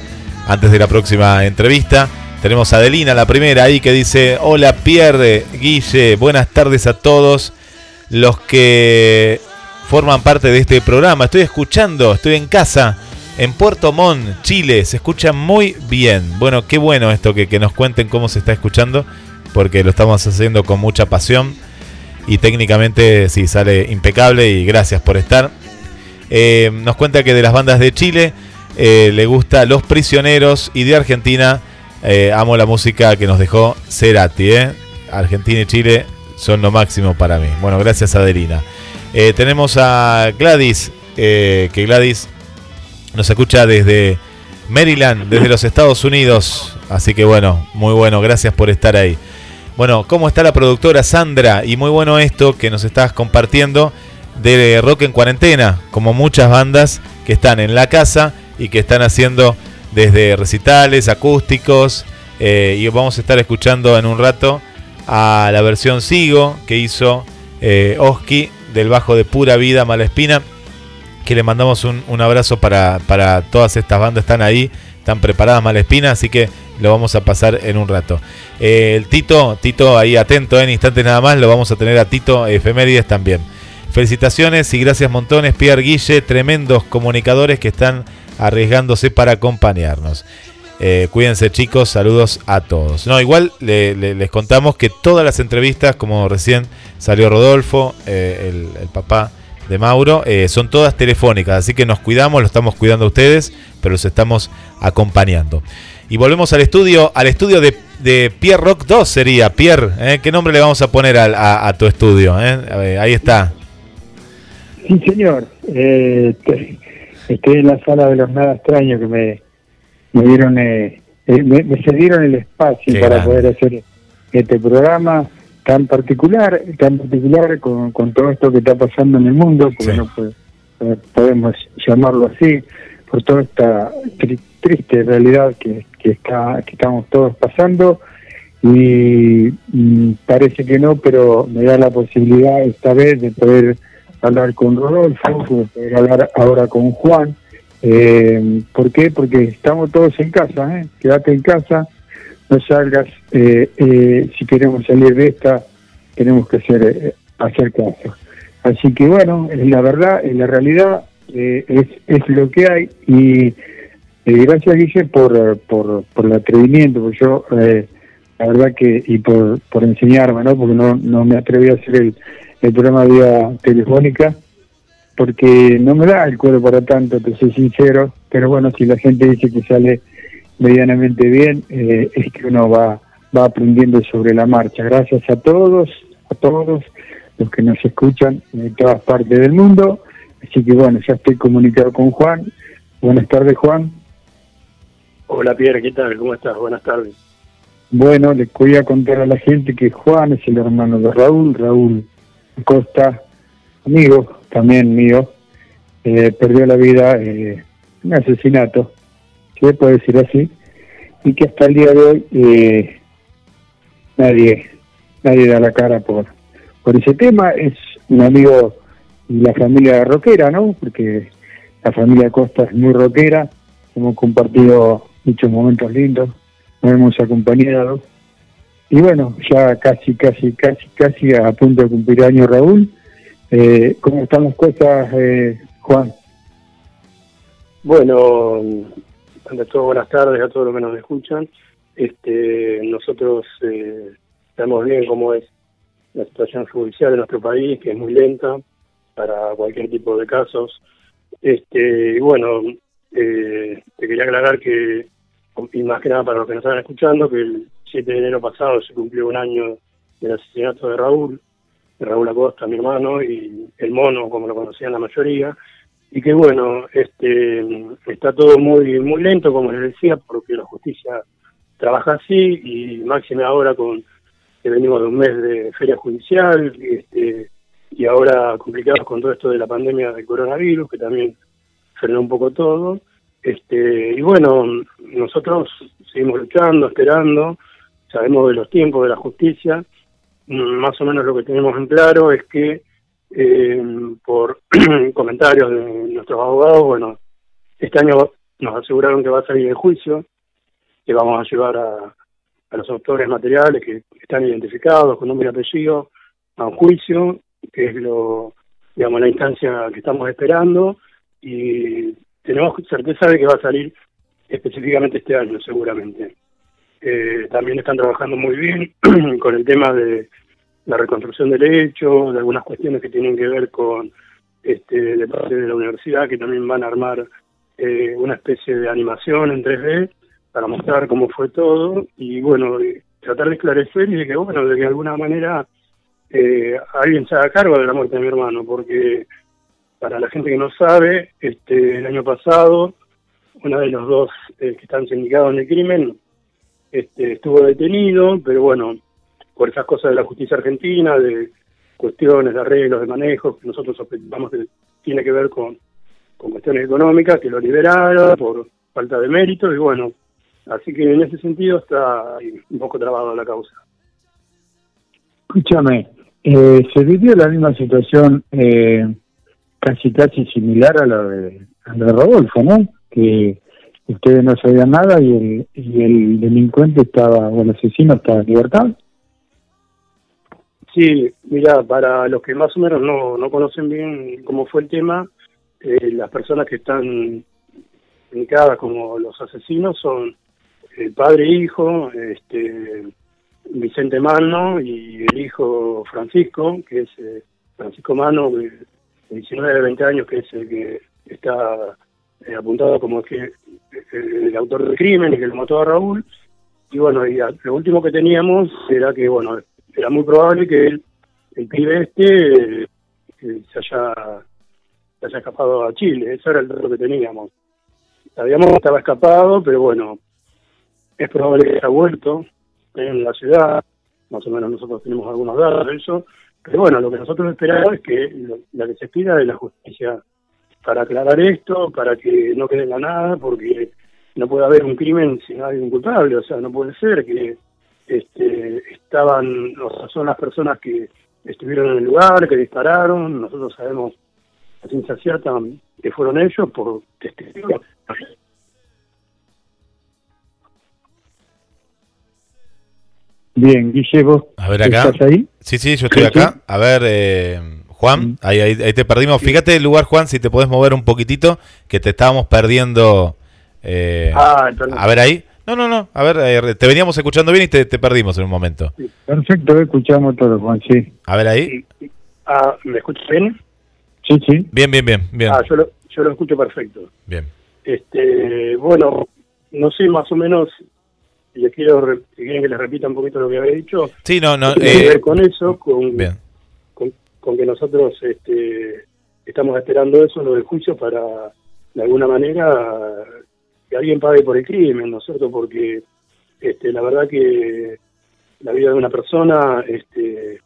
[SPEAKER 1] antes de la próxima entrevista. Tenemos a Adelina, la primera, ahí que dice, hola Pierre, Guille, buenas tardes a todos los que forman parte de este programa. Estoy escuchando, estoy en casa, en Puerto Montt, Chile, se escucha muy bien. Bueno, qué bueno esto que, nos cuenten cómo se está escuchando, porque lo estamos haciendo con mucha pasión y técnicamente sí sale impecable y gracias por estar. Eh, nos cuenta que de las bandas de Chile eh, le gusta Los Prisioneros y de Argentina eh, amo la música que nos dejó Cerati. ¿eh? Argentina y Chile son lo máximo para mí. Bueno, gracias Adelina. Eh, tenemos a Gladys, eh, que Gladys nos escucha desde Maryland, desde los Estados Unidos. Así que bueno, muy bueno, gracias por estar ahí. Bueno, ¿cómo está la productora Sandra? Y muy bueno esto que nos estás compartiendo de Rock en Cuarentena, como muchas bandas que están en la casa y que están haciendo desde recitales, acústicos. eh, y vamos a estar escuchando en un rato a la versión Sigo que hizo eh, Oski del bajo de Pura Vida Malespina. Que le mandamos un, abrazo para, para todas estas bandas. Están ahí, están preparadas Malespina, así que lo vamos a pasar en un rato. Eh, el Tito, Tito ahí atento en instantes nada más, lo vamos a tener a Tito Efemérides también. Felicitaciones y gracias montones, Pierre Guille, tremendos comunicadores que están arriesgándose para acompañarnos. Eh, cuídense chicos, saludos a todos. No, igual le- le- les contamos que todas las entrevistas, como recién salió Rodolfo, eh, el, papá de Mauro, eh, son todas telefónicas, así que nos cuidamos, lo estamos cuidando a ustedes, pero los estamos acompañando. Y volvemos al estudio, al estudio de, Pierre Rock 2 sería. Pierre. ¿qué nombre le vamos a poner a, a tu estudio? ahí está.
[SPEAKER 3] Sí, señor. Te- estoy en la sala de los nada extraños que me, me dieron, eh, eh, me, me cedieron el espacio
[SPEAKER 1] Qué
[SPEAKER 3] para
[SPEAKER 1] grande.
[SPEAKER 3] poder hacer este programa tan particular, tan particular con, con todo esto que está pasando en el mundo, porque
[SPEAKER 1] Sí.
[SPEAKER 3] no puede- eh, podemos llamarlo así, por toda esta tri- triste realidad que, que está que estamos todos pasando y mm, parece que no, pero me da la posibilidad esta vez de poder hablar con Rodolfo, de poder hablar ahora con Juan. Eh, ¿Por qué? Porque estamos todos en casa, ¿eh? quédate en casa, no salgas, eh, eh, si queremos salir de esta, tenemos que hacer, eh, hacer caso. Así que bueno, es la verdad, es la realidad, eh, es, es lo que hay y gracias Guille por, por, por el atrevimiento, porque yo eh, la verdad que, y por, por enseñarme, ¿no? porque no, no me atreví a hacer el, el programa vía telefónica, porque no me da el cuero para tanto, te soy sincero, pero bueno, si la gente dice que sale medianamente bien, eh, es que uno va, va aprendiendo sobre la marcha. Gracias a todos, a todos los que nos escuchan de todas partes del mundo. Así que bueno, ya estoy comunicado con Juan. Buenas tardes, Juan.
[SPEAKER 10] Hola Pierre, ¿qué tal? ¿Cómo estás? Buenas tardes.
[SPEAKER 3] Bueno, les voy a contar a la gente que Juan es el hermano de Raúl, Raúl Costa, amigo también mío, eh, perdió la vida eh, en un asesinato, se puede decir así, y que hasta el día de hoy eh, nadie nadie da la cara por, por ese tema. Es un amigo y la familia rockera, ¿no? Porque la familia Costa es muy rockera, hemos compartido muchos momentos lindos, nos hemos acompañado. Y bueno, ya casi, casi, casi, casi a punto de cumplir años Raúl. Eh, ¿Cómo estamos cosas, eh, Juan?
[SPEAKER 10] Bueno, ante todo buenas tardes a todos los que nos escuchan. Este, nosotros eh, sabemos bien cómo es la situación judicial de nuestro país, que es muy lenta para cualquier tipo de casos. Este, y bueno, eh, te quería aclarar que, y más que nada para los que nos están escuchando, que el 7 de enero pasado se cumplió un año del asesinato de Raúl, de Raúl Acosta, mi hermano, y el mono, como lo conocían la mayoría, y que bueno, este está todo muy muy lento, como les decía, porque la justicia trabaja así, y máxime ahora con que venimos de un mes de feria judicial, este, y ahora complicados con todo esto de la pandemia del coronavirus, que también frenó un poco todo. Este, y bueno, nosotros seguimos luchando, esperando, sabemos de los tiempos de la justicia, Mm, más o menos lo que tenemos en claro es que eh, por [clears throat] comentarios de nuestros abogados, bueno, este año nos aseguraron que va a salir el juicio, que vamos a llevar a, a los autores materiales que están identificados con nombre y apellido a un juicio, que es lo, digamos, la instancia que estamos esperando y tenemos certeza de que va a salir específicamente este año, seguramente. Eh, también están trabajando muy bien [clears throat] con el tema de la reconstrucción del hecho, de algunas cuestiones que tienen que ver con este, de parte de la universidad, que también van a armar eh, una especie de animación en 3D para mostrar cómo fue todo y bueno, y tratar de esclarecer y de que bueno, de alguna manera eh, alguien se haga cargo de la muerte de mi hermano, porque para la gente que no sabe, este el año pasado uno de los dos eh, que están sindicados en el crimen este, estuvo detenido, pero bueno, por esas cosas de la justicia argentina, de cuestiones de arreglos, de manejos, que nosotros sospechamos que tiene que ver con, con cuestiones económicas, que lo liberaron por falta de mérito, y bueno, así que en ese sentido está un poco trabado la causa.
[SPEAKER 3] Escúchame, eh, se vivió la misma situación eh, casi casi similar a la de, a la de Rodolfo, ¿no? Que ustedes no sabían nada y el, y el delincuente estaba, o el asesino estaba en libertad.
[SPEAKER 10] Sí, mira, para los que más o menos no, no conocen bien cómo fue el tema, eh, las personas que están indicadas como los asesinos son el padre e hijo, este, Vicente Mano y el hijo Francisco, que es eh, Francisco Mano, de 19, 20 años, que es el que está eh, apuntado como que eh, el autor del crimen y que lo mató a Raúl. Y bueno, y lo último que teníamos era que, bueno, era muy probable que el, el pibe este eh, se haya se haya escapado a Chile, eso era el dato que teníamos. Sabíamos que estaba escapado, pero bueno, es probable que haya vuelto en la ciudad, más o menos nosotros tenemos algunos datos de eso, pero bueno, lo que nosotros esperamos es que lo, la que se pida de la justicia para aclarar esto, para que no quede en la nada, porque no puede haber un crimen sin alguien culpable, o sea, no puede ser que este, estaban, o sea, son las personas que estuvieron en el lugar, que dispararon, nosotros sabemos a ciencia cierta que fueron ellos por testigos.
[SPEAKER 3] Bien, Guille, vos
[SPEAKER 1] A ver acá.
[SPEAKER 3] estás ahí.
[SPEAKER 1] Sí, sí, yo estoy acá. A ver, eh, Juan, ahí, ahí, ahí te perdimos. Fíjate el lugar, Juan, si te podés mover un poquitito, que te estábamos perdiendo. eh,
[SPEAKER 10] Ah,
[SPEAKER 1] a ver ahí. No, no, no. A ver, eh, te veníamos escuchando bien y te, te perdimos en un momento.
[SPEAKER 3] Perfecto, escuchamos todo, Juan, sí.
[SPEAKER 1] A ver ahí.
[SPEAKER 10] Ah, ¿me escuchas bien?
[SPEAKER 3] Sí, sí.
[SPEAKER 1] Bien, bien, bien. bien.
[SPEAKER 10] Ah, yo lo, yo lo escucho perfecto.
[SPEAKER 1] Bien.
[SPEAKER 10] Este, bueno, no sé más o menos, si les quiero, re- si quieren que les repita un poquito lo que había dicho.
[SPEAKER 1] Sí, no, no.
[SPEAKER 10] Tiene que
[SPEAKER 1] eh,
[SPEAKER 10] ver con eso, con,
[SPEAKER 1] bien.
[SPEAKER 10] Con, que nosotros este, estamos esperando eso, lo del juicio, para de alguna manera que alguien pague por el crimen, ¿no es cierto? Porque este, la verdad que la vida de una persona este,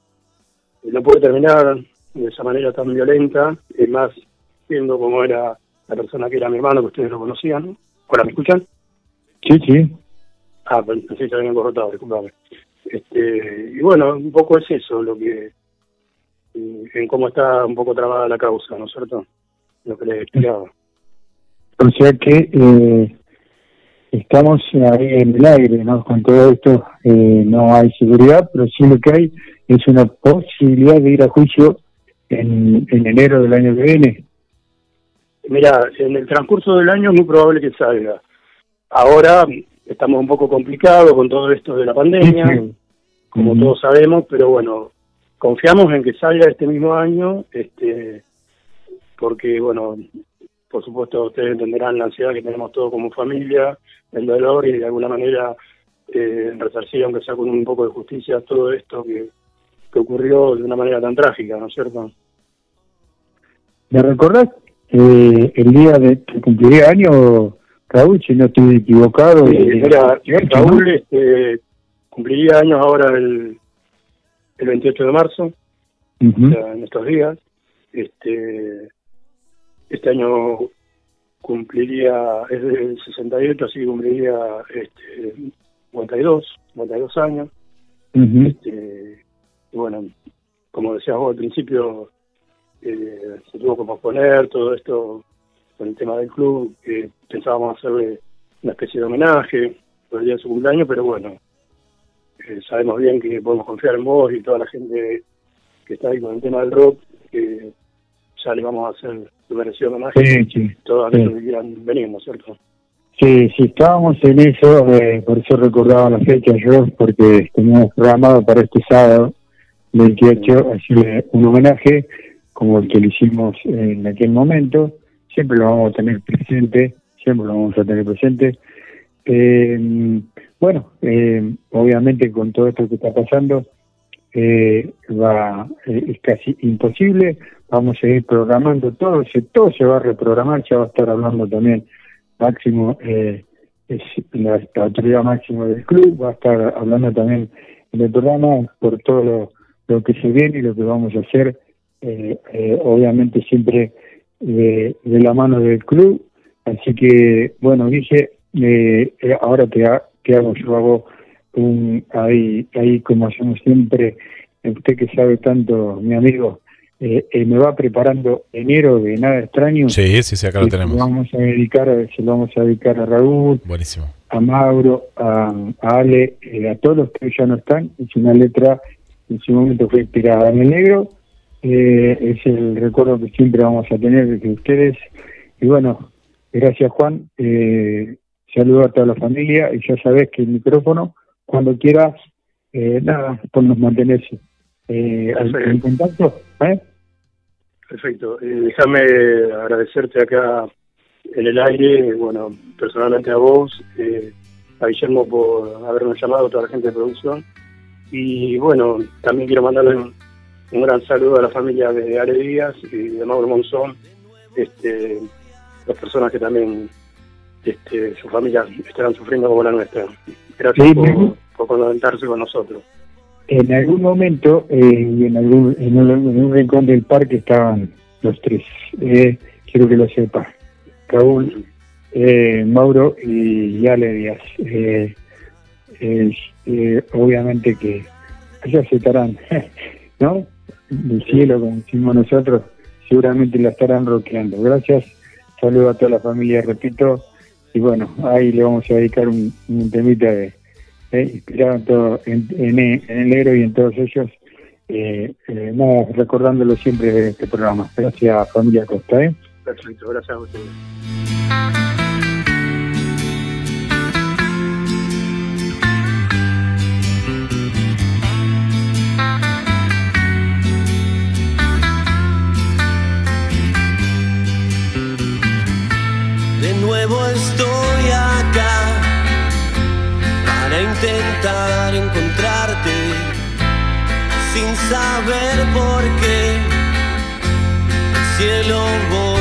[SPEAKER 10] no puede terminar de esa manera tan violenta, y más viendo cómo era la persona que era mi hermano, que ustedes lo conocían. ¿no? Hola, ¿me escuchan?
[SPEAKER 3] Sí, sí.
[SPEAKER 10] Ah, pensé que se habían cortado, disculpame. Este, y bueno, un poco es eso, lo que en cómo está un poco trabada la causa, ¿no es cierto? Lo que les explicaba.
[SPEAKER 3] O sea que eh, estamos ahí en el aire, ¿no? Con todo esto eh, no hay seguridad, pero sí lo que hay es una posibilidad de ir a juicio en, en enero del año que viene.
[SPEAKER 10] Mira, en el transcurso del año es muy probable que salga. Ahora estamos un poco complicados con todo esto de la pandemia, como todos sabemos, pero bueno, confiamos en que salga este mismo año, este, porque bueno, por supuesto ustedes entenderán la ansiedad que tenemos todos como familia, el dolor y de alguna manera eh, resarcir, aunque sea con un poco de justicia, todo esto que, que ocurrió de una manera tan trágica, ¿no es cierto?
[SPEAKER 3] ¿Me recordás eh, el día de que cumpliría año, Raúl, si no estoy equivocado?
[SPEAKER 10] Sí,
[SPEAKER 3] eh,
[SPEAKER 10] mira,
[SPEAKER 3] 28, ¿no?
[SPEAKER 10] Raúl este, cumpliría años ahora el, el 28 de marzo,
[SPEAKER 3] Ujú.
[SPEAKER 10] o sea, en estos días. Este, este año cumpliría, es del 68, así cumpliría este, 52, 52 años.
[SPEAKER 3] Ujú.
[SPEAKER 10] Este, y bueno, como decías vos al principio, eh, se tuvo que posponer todo esto con el tema del club, que pensábamos hacerle una especie de homenaje por el día de su cumpleaños, pero bueno, eh, sabemos bien que podemos confiar en vos y toda la gente que está ahí con el tema del rock, que ya le vamos a hacer su merecido homenaje
[SPEAKER 3] Sí, sí.
[SPEAKER 10] todos aquellos
[SPEAKER 3] Sí.
[SPEAKER 10] que quieran venir, ¿no es cierto?
[SPEAKER 3] Sí, sí, estábamos en eso, eh, por eso recordaba la fecha yo, porque teníamos programado para este sábado 28 hacerle un homenaje como el que le hicimos en aquel momento, siempre lo vamos a tener presente, siempre lo vamos a tener presente. Eh, bueno, eh, obviamente con todo esto que está pasando, eh, va eh, es casi imposible, vamos a ir programando todo, se, todo se va a reprogramar, ya va a estar hablando también Máximo, eh, es la, autoridad máxima del club, va a estar hablando también en el programa por todo lo, que se viene y lo que vamos a hacer, eh, obviamente siempre de, de la mano del club, así que bueno, dije, eh, eh, ahora te, ha- te hago, yo hago un, ahí, ahí como hacemos siempre, usted que sabe tanto, mi amigo, eh, eh, me va preparando enero de nada extraño.
[SPEAKER 1] Sí, sí, sí, acá lo
[SPEAKER 3] se
[SPEAKER 1] tenemos.
[SPEAKER 3] vamos a dedicar, se lo vamos a dedicar a Raúl,
[SPEAKER 1] Buenísimo.
[SPEAKER 3] a Mauro, a, a Ale, eh, a todos los que ya no están. Es una letra en su momento fue inspirada en el negro. Eh, es el recuerdo que siempre vamos a tener de ustedes. Y bueno, gracias Juan. Eh, saludo a toda la familia y ya sabes que el micrófono, cuando quieras, eh, nada, por nos mantenerse eh, al- en contacto. ¿eh?
[SPEAKER 10] Perfecto. Eh, déjame agradecerte acá en el aire, bueno, personalmente a vos, eh, a Guillermo por habernos llamado, a toda la gente de producción. Y bueno, también quiero mandarle un, un gran saludo a la familia de Ale Díaz y de Mauro Monzón, este, las personas que también, este, sus familias estarán sufriendo como la nuestra. Gracias
[SPEAKER 3] Sí,
[SPEAKER 10] por, por conectarse con nosotros.
[SPEAKER 3] En algún momento, eh, y en algún en un, en un rincón del parque estaban los tres. Eh, quiero que lo sepa. Raúl, eh, Mauro y Ale Díaz. Eh, eh, obviamente que ellos se estarán, [laughs] ¿no? Del cielo, como decimos nosotros, seguramente la estarán roqueando. Gracias. Saludo a toda la familia, repito. Y bueno, ahí le vamos a dedicar un, temita de, eh, inspirado en, todo, en, en, en el negro y en todos ellos, eh, eh, nada, recordándolo siempre de este programa. Gracias, familia Costa. ¿eh?
[SPEAKER 10] Perfecto, gracias a ustedes.
[SPEAKER 5] Nuevo estoy acá para intentar encontrarte sin saber por qué. El cielo borró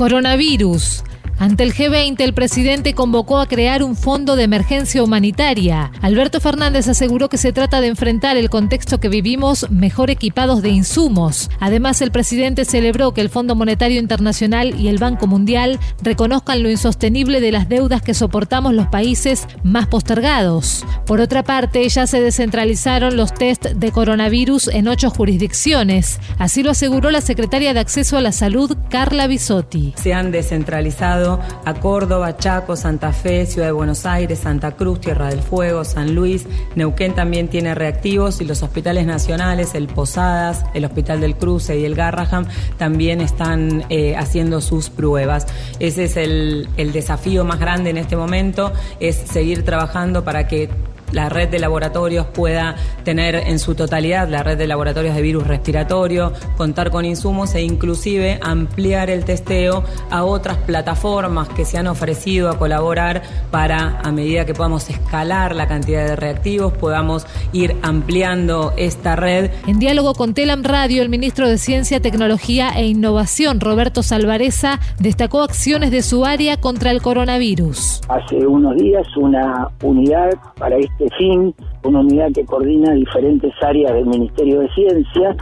[SPEAKER 11] Coronavirus. Ante el G20, el presidente convocó a crear un fondo de emergencia humanitaria. Alberto Fernández aseguró que se trata de enfrentar el contexto que vivimos mejor equipados de insumos. Además, el presidente celebró que el Fondo Monetario Internacional y el Banco Mundial reconozcan lo insostenible de las deudas que soportamos los países más postergados. Por otra parte, ya se descentralizaron los test de coronavirus en ocho jurisdicciones. Así lo aseguró la secretaria de Acceso a la Salud, Carla Bisotti.
[SPEAKER 12] Se han descentralizado a Córdoba, Chaco, Santa Fe, Ciudad de Buenos Aires, Santa Cruz, Tierra del Fuego, San Luis. Neuquén también tiene reactivos y los hospitales nacionales, el Posadas, el Hospital del Cruce y el Garraham también están eh, haciendo sus pruebas. Ese es el, el desafío más grande en este momento, es seguir trabajando para que la red de laboratorios pueda tener en su totalidad la red de laboratorios de virus respiratorio, contar con insumos e inclusive ampliar el testeo a otras plataformas que se han ofrecido a colaborar para, a medida que podamos escalar la cantidad de reactivos, podamos ir ampliando esta red.
[SPEAKER 11] En diálogo con Telam Radio, el ministro de Ciencia, Tecnología e Innovación, Roberto Salvareza, destacó acciones de su área contra el coronavirus.
[SPEAKER 13] Hace unos días una unidad para este fin, una unidad que coordina diferentes áreas del Ministerio de Ciencia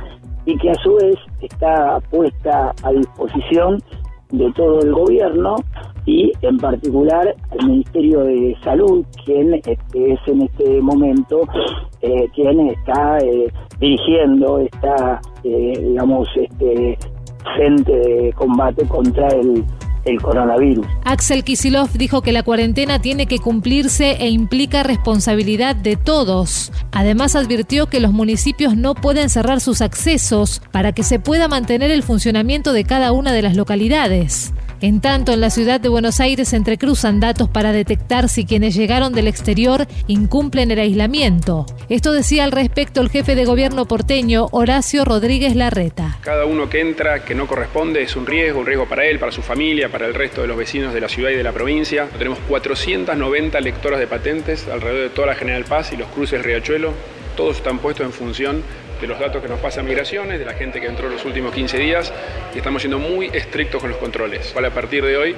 [SPEAKER 13] y que a su vez está puesta a disposición de todo el gobierno y en particular el Ministerio de Salud, quien este, es en este momento eh, quien está eh, dirigiendo esta, eh, digamos, este frente de combate contra el, coronavirus.
[SPEAKER 11] Axel Kisilov dijo que la cuarentena tiene que cumplirse e implica responsabilidad de todos. Además advirtió que los municipios no pueden cerrar sus accesos para que se pueda mantener el funcionamiento de cada una de las localidades. En tanto, en la ciudad de Buenos Aires se entrecruzan datos para detectar si quienes llegaron del exterior incumplen el aislamiento. Esto decía al respecto el jefe de gobierno porteño, Horacio Rodríguez Larreta.
[SPEAKER 14] Cada uno que entra que no corresponde es un riesgo, un riesgo para él, para su familia, para el resto de los vecinos de la ciudad y de la provincia. Tenemos 490 lectoras de patentes alrededor de toda la General Paz y los cruces Riachuelo. Todos están puestos en función de los datos que nos pasa Migraciones, de la gente que entró los últimos 15 días y estamos siendo muy estrictos con los controles. Vale, a partir de hoy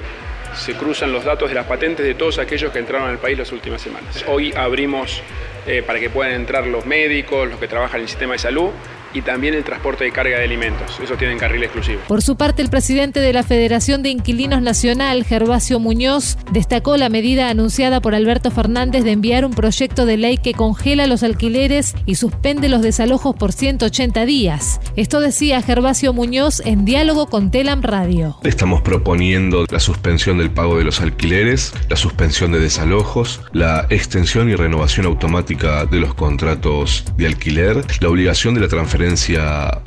[SPEAKER 14] se cruzan los datos de las patentes de todos aquellos que entraron al país las últimas semanas. Hoy abrimos eh, para que puedan entrar los médicos, los que trabajan en el sistema de salud y también el transporte de carga de alimentos. Eso tienen carril exclusivo.
[SPEAKER 11] Por su parte, el presidente de la Federación de Inquilinos Nacional, Gervasio Muñoz, destacó la medida anunciada por Alberto Fernández de enviar un proyecto de ley que congela los alquileres y suspende los desalojos por 180 días. Esto decía Gervasio Muñoz en diálogo con Telam Radio.
[SPEAKER 15] Estamos proponiendo la suspensión del pago de los alquileres, la suspensión de desalojos, la extensión y renovación automática de los contratos de alquiler, la obligación de la transferencia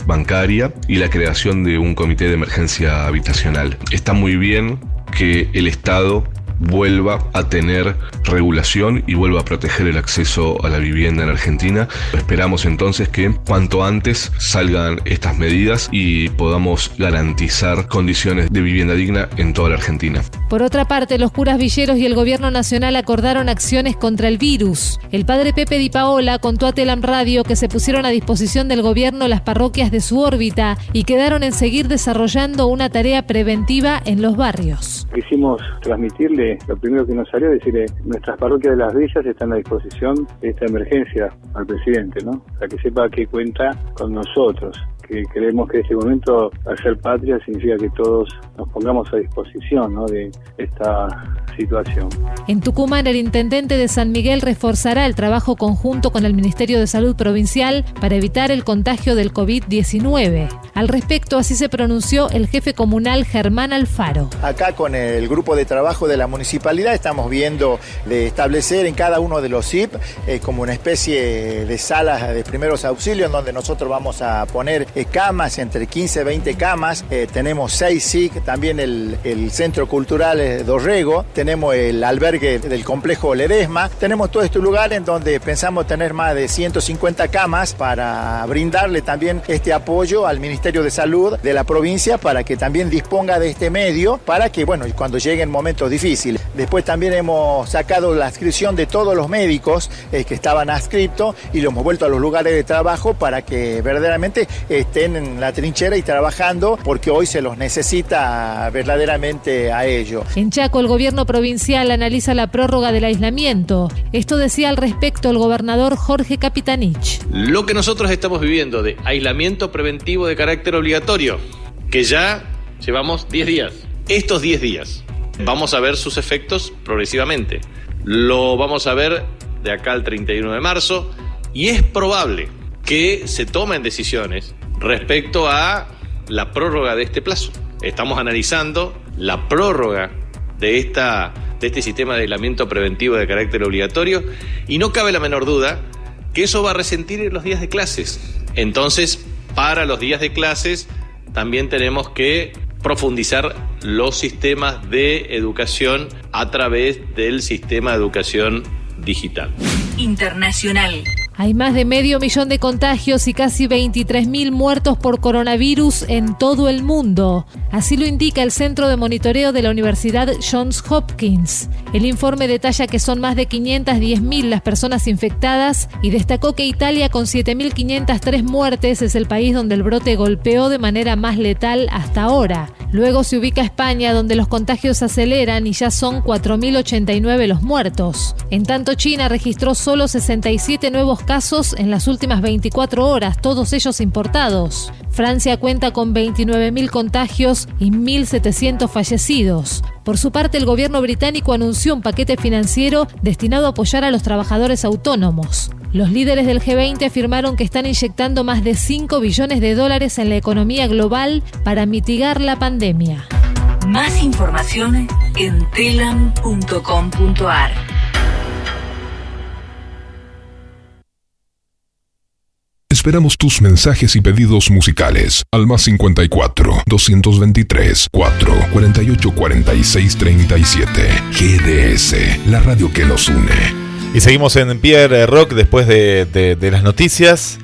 [SPEAKER 15] bancaria y la creación de un comité de emergencia habitacional. Está muy bien que el Estado vuelva a tener regulación y vuelva a proteger el acceso a la vivienda en Argentina. Esperamos entonces que cuanto antes salgan estas medidas y podamos garantizar condiciones de vivienda digna en toda la Argentina.
[SPEAKER 11] Por otra parte, los curas villeros y el gobierno nacional acordaron acciones contra el virus. El padre Pepe Di Paola contó a Telam Radio que se pusieron a disposición del gobierno las parroquias de su órbita y quedaron en seguir desarrollando una tarea preventiva en los barrios.
[SPEAKER 3] Quisimos transmitirle lo primero que nos salió, decirle, nuestras parroquias de las villas están a disposición de esta emergencia al presidente, ¿no? Para que sepa que cuenta con nosotros que creemos que en este momento hacer patria significa que todos nos pongamos a disposición ¿no? de esta situación.
[SPEAKER 11] En Tucumán, el intendente de San Miguel reforzará el trabajo conjunto con el Ministerio de Salud Provincial para evitar el contagio del COVID-19. Al respecto, así se pronunció el jefe comunal Germán Alfaro.
[SPEAKER 16] Acá con el grupo de trabajo de la municipalidad estamos viendo de establecer en cada uno de los SIP eh, como una especie de salas de primeros auxilios donde nosotros vamos a poner eh, camas, entre 15 y 20 camas. Eh, tenemos 6 SIC, también el, el Centro Cultural eh, Dorrego, tenemos el albergue del complejo Ledesma. Tenemos todo este lugar en donde pensamos tener más de 150 camas para brindarle también este apoyo al Ministerio de Salud de la provincia para que también disponga de este medio para que, bueno, cuando lleguen momentos difíciles. Después también hemos sacado la inscripción de todos los médicos que estaban adscriptos y los hemos vuelto a los lugares de trabajo para que verdaderamente estén en la trinchera y trabajando porque hoy se los necesita verdaderamente a ellos.
[SPEAKER 11] En Chaco, el gobierno provincial analiza la prórroga del aislamiento. Esto decía al respecto el gobernador Jorge Capitanich.
[SPEAKER 17] Lo que nosotros estamos viviendo de aislamiento preventivo de carácter obligatorio, que ya llevamos 10 días. Estos 10 días vamos a ver sus efectos progresivamente. Lo vamos a ver de acá al 31 de marzo y es probable que se tomen decisiones respecto a la prórroga de este plazo. Estamos analizando la prórroga de, esta, de este sistema de aislamiento preventivo de carácter obligatorio y no cabe la menor duda que eso va a resentir en los días de clases. Entonces, para los días de clases también tenemos que profundizar los sistemas de educación a través del sistema de educación digital.
[SPEAKER 11] Internacional. Hay más de medio millón de contagios y casi 23.000 muertos por coronavirus en todo el mundo. Así lo indica el Centro de Monitoreo de la Universidad Johns Hopkins. El informe detalla que son más de 510.000 las personas infectadas y destacó que Italia con 7.503 muertes es el país donde el brote golpeó de manera más letal hasta ahora. Luego se ubica España donde los contagios aceleran y ya son 4.089 los muertos. En tanto China registró solo 67 nuevos casos en las últimas 24 horas, todos ellos importados. Francia cuenta con 29.000 contagios y 1.700 fallecidos. Por su parte, el gobierno británico anunció un paquete financiero destinado a apoyar a los trabajadores autónomos. Los líderes del G20 afirmaron que están inyectando más de 5 billones de dólares en la economía global para mitigar la pandemia.
[SPEAKER 18] Más información en telam.com.ar.
[SPEAKER 8] Esperamos tus mensajes y pedidos musicales al más 54 223 4 48 46 37. GDS, la radio que nos une.
[SPEAKER 1] Y seguimos en Pierre Rock después de, de- las noticias.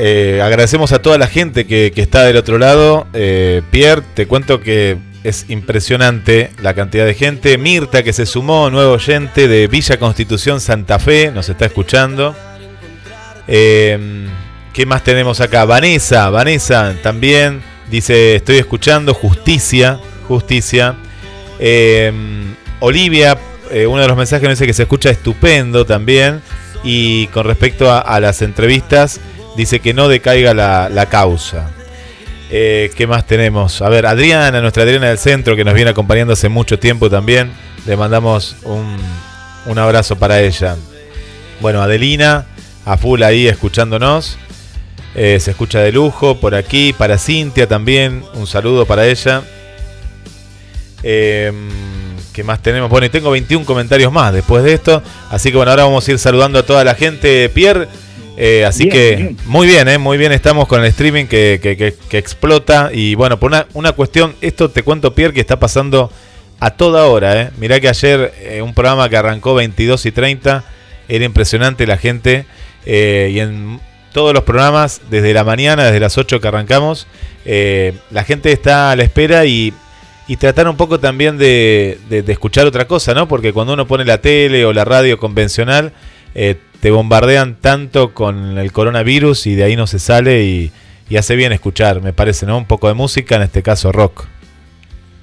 [SPEAKER 1] Eh, agradecemos a toda la gente que, que está del otro lado. Eh, Pierre, te cuento que es impresionante la cantidad de gente. Mirta que se sumó, nuevo oyente de Villa Constitución Santa Fe, nos está escuchando. Eh, ¿Qué más tenemos acá? Vanessa, Vanessa también dice, estoy escuchando Justicia, Justicia. Eh, Olivia, eh, uno de los mensajes nos dice que se escucha estupendo también. Y con respecto a, a las entrevistas, dice que no decaiga la, la causa. Eh, ¿Qué más tenemos? A ver, Adriana, nuestra Adriana del centro, que nos viene acompañando hace mucho tiempo también. Le mandamos un, un abrazo para ella. Bueno, Adelina, a full ahí escuchándonos. Eh, se escucha de lujo por aquí. Para Cintia también, un saludo para ella. Eh, ¿Qué más tenemos? Bueno, y tengo 21 comentarios más después de esto. Así que bueno, ahora vamos a ir saludando a toda la gente. Pierre, eh, así
[SPEAKER 3] Bien,
[SPEAKER 1] que
[SPEAKER 3] bien.
[SPEAKER 1] muy bien, eh, muy bien estamos con el streaming que, que- que- que explota. Y bueno, por una, una cuestión, esto te cuento, Pierre, que está pasando a toda hora. Eh. Mirá que ayer eh, un programa que arrancó 22 y 30, era impresionante la gente. y en todos los programas, desde la mañana, desde las 8 que arrancamos, eh, la gente está a la espera y, tratar un poco también de, escuchar otra cosa, ¿no? Porque cuando uno pone la tele o la radio convencional, eh, te bombardean tanto con el coronavirus y de ahí no se sale y, y hace bien escuchar, me parece, ¿no? Un poco de música, en este caso rock.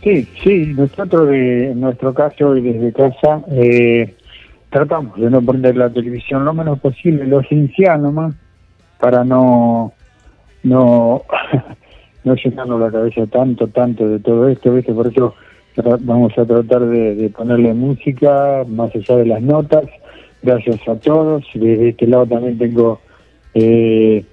[SPEAKER 3] Sí, sí, nosotros de, en nuestro caso y desde casa eh, tratamos de no poner la televisión lo menos posible, lo esencial nomás, para no no [laughs] no llenarnos la cabeza tanto, tanto de todo esto, ¿viste? Por eso vamos a tratar de, ponerle música más allá de las notas. Gracias a todos. Desde este lado también tengo eh,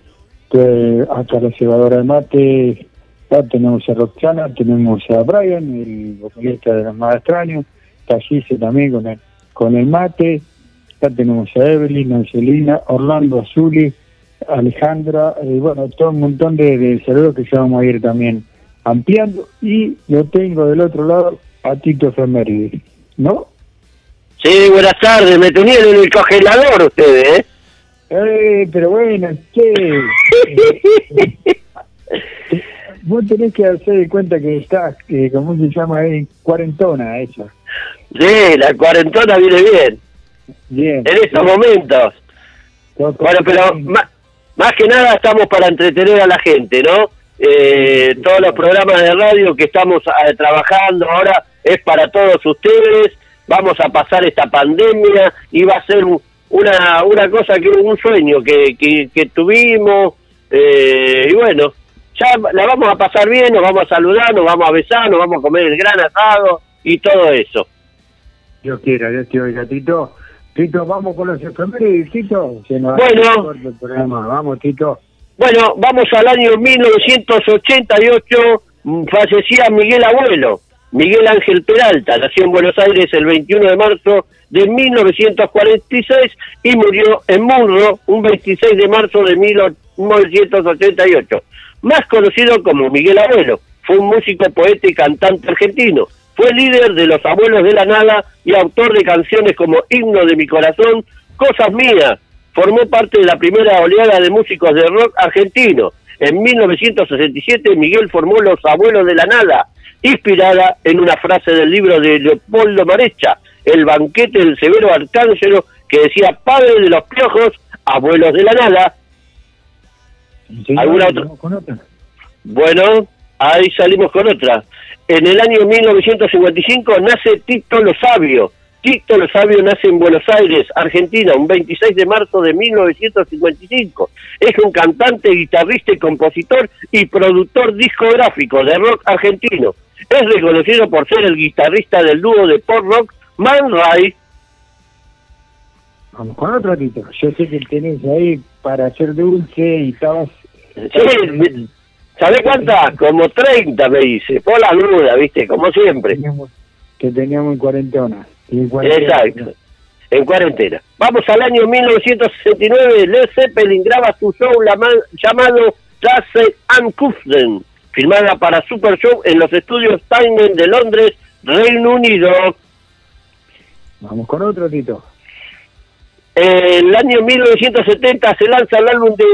[SPEAKER 3] acá la cebadora de mate, ya tenemos a Roxana, tenemos a Brian, el vocalista de los más extraños, está también con el, con el mate, ya tenemos a Evelyn, Angelina, Orlando Azuli, Alejandra, y bueno, todo un montón de, de saludos que ya vamos a ir también ampliando, y lo tengo del otro lado a Tito Efeméride, ¿no?
[SPEAKER 19] Sí, buenas tardes, me tenían en el congelador ustedes, ¿eh?
[SPEAKER 3] Eh, pero bueno, che. Vos tenés que hacer de cuenta que estás, que ¿cómo se llama ahí? Cuarentona esa.
[SPEAKER 19] Sí, la cuarentona viene bien,
[SPEAKER 3] Bien.
[SPEAKER 19] en estos momentos. Bueno, pero más que nada estamos para entretener a la gente, ¿no? Eh, todos los programas de radio que estamos eh, trabajando ahora es para todos ustedes. Vamos a pasar esta pandemia y va a ser un- una, una cosa que un sueño que, que, que tuvimos. eh, y bueno, ya la vamos a pasar bien, nos vamos a saludar, nos vamos a besar, nos vamos a comer el gran asado y todo eso.
[SPEAKER 3] Yo quiero, yo te oiga, Tito. Tito, vamos con los efemérides, Tito. Se nos
[SPEAKER 19] Bueno.
[SPEAKER 3] el programa. Vamos, Tito.
[SPEAKER 19] Bueno, vamos al año 1988, mm, fallecía Miguel Abuelo, Miguel Ángel Peralta, nació en Buenos Aires el 21 de marzo de 1946 y murió en Murro un 26 de marzo de 1988. Más conocido como Miguel Abuelo, fue un músico, poeta y cantante argentino. Fue líder de los Abuelos de la Nada y autor de canciones como Himno de mi corazón, Cosas mías, formó parte de la primera oleada de músicos de rock argentino. En 1967 Miguel formó Los Abuelos de la Nada, inspirada en una frase del libro de Leopoldo Marecha, El banquete del severo arcángelo, que decía padre de los piojos, abuelos de la nada. ¿Alguna otra?
[SPEAKER 3] Vamos con otra.
[SPEAKER 19] Bueno, ahí salimos con otra. En el año 1955 nace Tito Lo Sabio. Tito Lo Sabio nace en Buenos Aires, Argentina, un 26 de marzo de 1955. Es un cantante, guitarrista y compositor y productor discográfico de rock argentino. Es reconocido por ser el guitarrista del dúo de pop rock Man Ray.
[SPEAKER 3] Vamos con otro, Tito. Yo sé que tenés ahí para hacer dulce y estabas...
[SPEAKER 19] Sí, ¿Sabés cuántas? Como 30 me dice, por la duda, ¿viste? Como siempre.
[SPEAKER 3] Que teníamos en cuarentona. Y en cuarentena.
[SPEAKER 19] Exacto. En cuarentena. Vamos al año 1969. Led Zeppelin graba su show lama- llamado Classe and Kufden, filmada para Super Show en los estudios Time de Londres, Reino Unido.
[SPEAKER 3] Vamos con otro, Tito.
[SPEAKER 19] En el año 1970 se lanza el álbum de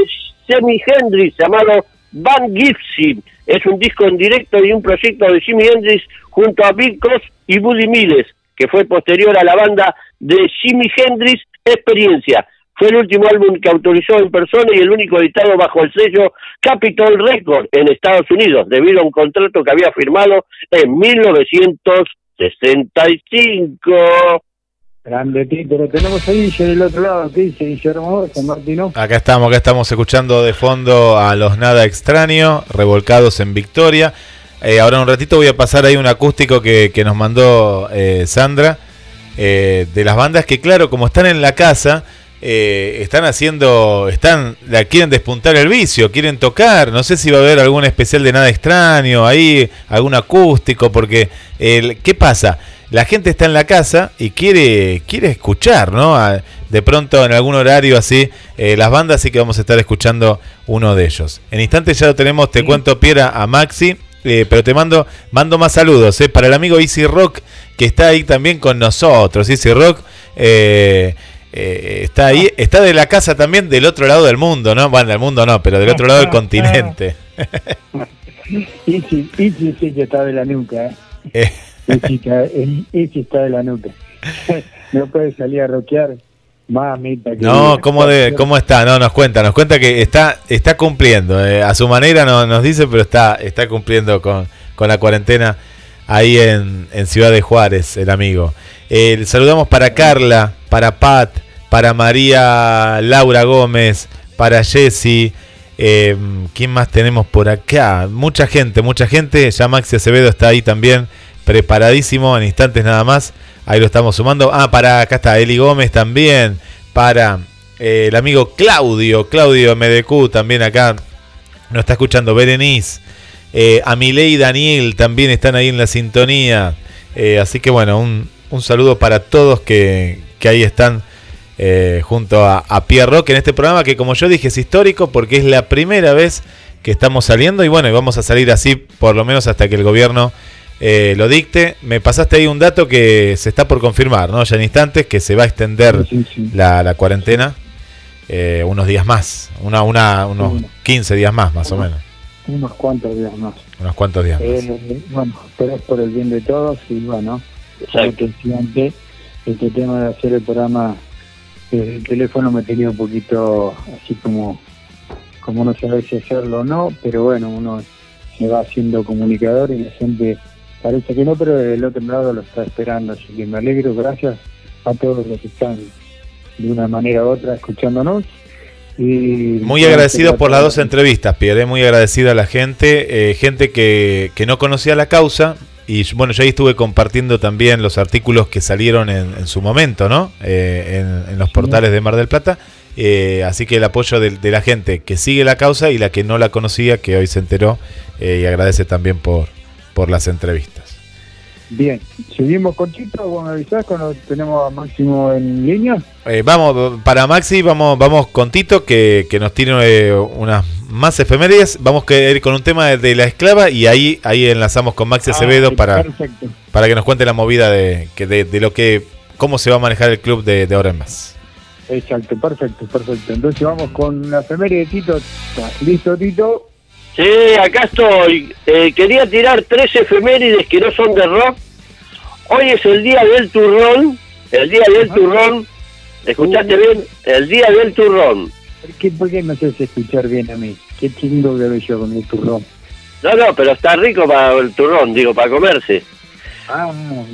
[SPEAKER 19] Jimi Hendrix llamado Van Gibson. Es un disco en directo y un proyecto de Jimi Hendrix junto a Bill y Buddy Miles, que fue posterior a la banda de Jimi Hendrix Experiencia. Fue el último álbum que autorizó en persona y el único editado bajo el sello Capitol Record en Estados Unidos, debido a un contrato que había firmado en 1965.
[SPEAKER 3] Grande tenemos Guille, del otro lado. ¿Qué dice Guillermo Martino?
[SPEAKER 1] Acá estamos, acá estamos escuchando de fondo a los Nada Extraño, revolcados en Victoria. Eh, ahora un ratito voy a pasar ahí un acústico que, que nos mandó eh, Sandra eh, de las bandas que, claro, como están en la casa, están haciendo, están, la quieren despuntar el vicio, quieren tocar. No sé si va a haber algún especial de nada extraño ahí, algún acústico, porque ¿qué pasa? La gente está en la casa y quiere, quiere escuchar, ¿no? A- de pronto en algún horario así, eh, las bandas, así que vamos a estar escuchando uno de ellos. En instantes ya lo tenemos, te cuento, Piera, a Maxi. eh, pero te mando, mando más saludos eh, para el amigo Easy Rock que está ahí también con nosotros. Easy Rock eh, está ahí, está de la casa también del otro lado del mundo, ¿no? Bueno, del mundo no, pero del otro lado del continente. [laughs]
[SPEAKER 3] Isi, Isi sí que está de la nuca, ¿eh? El- Isi está de la nuca. [laughs] no puede salir a rockear. Mamita.
[SPEAKER 1] No, ¿cómo, de, ¿cómo está? No, nos cuenta, nos cuenta que está, está cumpliendo. eh, a su manera no, nos dice, pero está, está cumpliendo con, con la cuarentena ahí en, en Ciudad de Juárez, el amigo. Eh, saludamos para Carla, para Pat, para María Laura Gómez, para Jessy. eh, ¿Quién más tenemos por acá? Mucha gente, mucha gente. Ya Maxi Acevedo está ahí también, preparadísimo, en instantes nada más. Ahí lo estamos sumando. Ah, para acá está Eli Gómez también. Para eh, el amigo Claudio, Claudio MDQ también acá. Nos está escuchando Berenice. Eh, Amilei y Daniel también están ahí en la sintonía. Eh, así que bueno, un, un saludo para todos que, que ahí están eh, junto a, a Pierre Rock en este programa que como yo dije es histórico porque es la primera vez que estamos saliendo y bueno, y vamos a salir así por lo menos hasta que el gobierno eh, lo dicte. Me pasaste ahí un dato que se está por confirmar, ¿no? Ya en instantes que se va a extender La, la cuarentena eh, unos días más, una, una, unos 15 días más más o menos,
[SPEAKER 3] Unos cuantos días más.
[SPEAKER 1] unos cuantos días. más.
[SPEAKER 3] Eh, bueno, pero es por el bien de todos y bueno, te decía antes, este tema de hacer el programa desde el teléfono me tenía un poquito así como, como no saber si hacerlo o no, pero bueno, uno se va haciendo comunicador y la gente parece que no, pero del otro lado lo está esperando, así que me alegro, gracias a todos los que están de una manera u otra escuchándonos. Y
[SPEAKER 1] Muy agradecido por las dos entrevistas, Pierre, eh, muy agradecido a la gente, eh, gente que, que no conocía la causa. Y bueno, yo ahí estuve compartiendo también los artículos que salieron en, en su momento, ¿no? Eh, en, en los portales de Mar del Plata. Eh, así que el apoyo de, de la gente que sigue la causa y la que no la conocía, que hoy se enteró, eh, y agradece también por, por las entrevistas.
[SPEAKER 3] Bien, seguimos con Chito, vos me avisás cuando tenemos a Máximo en línea.
[SPEAKER 1] Eh, vamos, para Maxi, vamos, vamos con Tito, que, que nos tiene eh, unas más efemérides. Vamos a ir con un tema de, de la esclava y ahí, ahí enlazamos con Maxi Acevedo
[SPEAKER 3] Ah,
[SPEAKER 1] para,
[SPEAKER 3] Perfecto.
[SPEAKER 1] para que nos cuente la movida de, que de, de lo que, cómo se va a manejar el club de, de ahora en más.
[SPEAKER 3] Exacto, perfecto, perfecto. Entonces vamos con la efeméride de Tito. ¿Estás ¿Listo, Tito?
[SPEAKER 19] Sí, acá estoy. Eh, quería tirar tres efemérides que no son de rock. Hoy es el día del turrón. El día del turrón. ¿Escuchaste bien? El día del turrón.
[SPEAKER 3] ¿Por qué, por qué me haces escuchar bien a mí? Qué chingo que yo con el turrón.
[SPEAKER 19] No, no, pero está rico para el turrón, digo, para comerse.
[SPEAKER 3] Ah,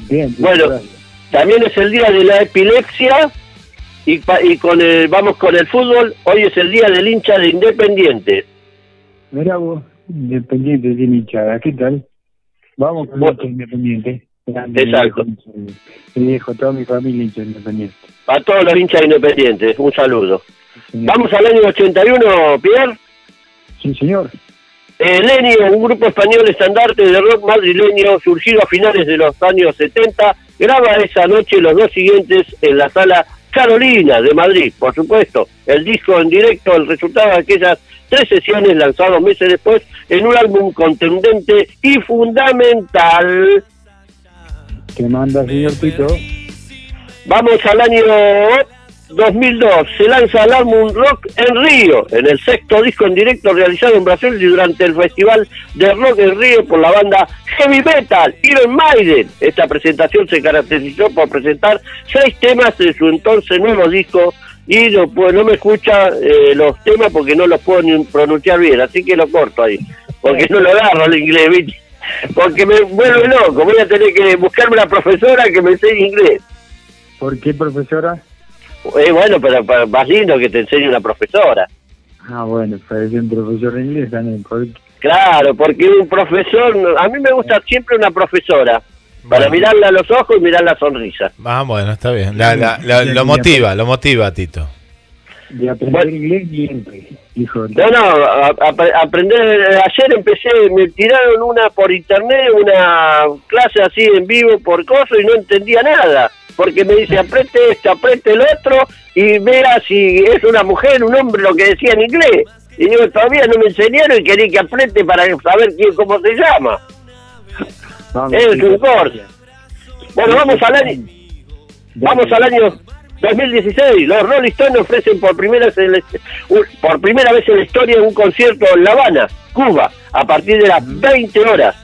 [SPEAKER 3] bien.
[SPEAKER 19] Bueno,
[SPEAKER 3] gracias.
[SPEAKER 19] también es el día de la epilepsia. Y, pa- y con el, vamos con el fútbol. Hoy es el día del hincha de Independiente.
[SPEAKER 3] Mirá vos, Independiente tiene hinchada, ¿qué tal? Vamos con el Independiente. Grande,
[SPEAKER 19] Exacto.
[SPEAKER 3] Mi viejo, toda mi familia hincha de Independiente.
[SPEAKER 19] A todos los hinchas de Independiente, un saludo. Vamos al año 81, Pierre.
[SPEAKER 3] Sí, señor.
[SPEAKER 19] Eh, Lenio, un grupo español estandarte de rock madrileño surgido a finales de los años 70, graba esa noche los dos siguientes en la sala Carolina de Madrid. Por supuesto, el disco en directo, el resultado de aquellas tres sesiones lanzados meses después en un álbum contundente y fundamental.
[SPEAKER 3] ¿Qué manda, señor Tito?
[SPEAKER 19] Vamos al año 2002. Se lanza el álbum Rock en Río, en el sexto disco en directo realizado en Brasil y durante el Festival de Rock en Río por la banda Heavy Metal, Iron Maiden. Esta presentación se caracterizó por presentar seis temas de su entonces nuevo disco y no, puedo- no me escucha eh, los temas porque no los puedo ni pronunciar bien, así que lo corto ahí, porque no lo agarro el inglés, ¿viste? Porque me vuelve loco, voy a tener que buscarme una profesora que me enseñe inglés.
[SPEAKER 3] ¿Por qué, profesora?
[SPEAKER 19] Eh, bueno, pero, pero más lindo que te enseñe una profesora.
[SPEAKER 3] Ah, bueno, parece un profesor de inglés también.
[SPEAKER 19] Claro, porque un profesor, a mí me gusta siempre una profesora, para mirarla a los ojos y mirar la sonrisa.
[SPEAKER 1] Ah, bueno, está bien. La- la- la- lo motiva, lo motiva, Tito.
[SPEAKER 3] De aprender inglés siempre, hijo.
[SPEAKER 19] No, no, a- a- aprender, ayer empecé, me tiraron una por internet, una clase así en vivo por coso y no entendía nada, porque me dice apriete esto, apriete el otro y vea si es una mujer, un hombre, lo que decía en inglés. Y digo, todavía no me enseñaron y quería que apriete para saber quién, cómo se llama. Un corte. Bueno, vamos al año, vamos al año 2016. Los Rolling Stones ofrecen por primera vez en por primera vez en la historia un concierto en La Habana, Cuba, a partir de las 20 horas.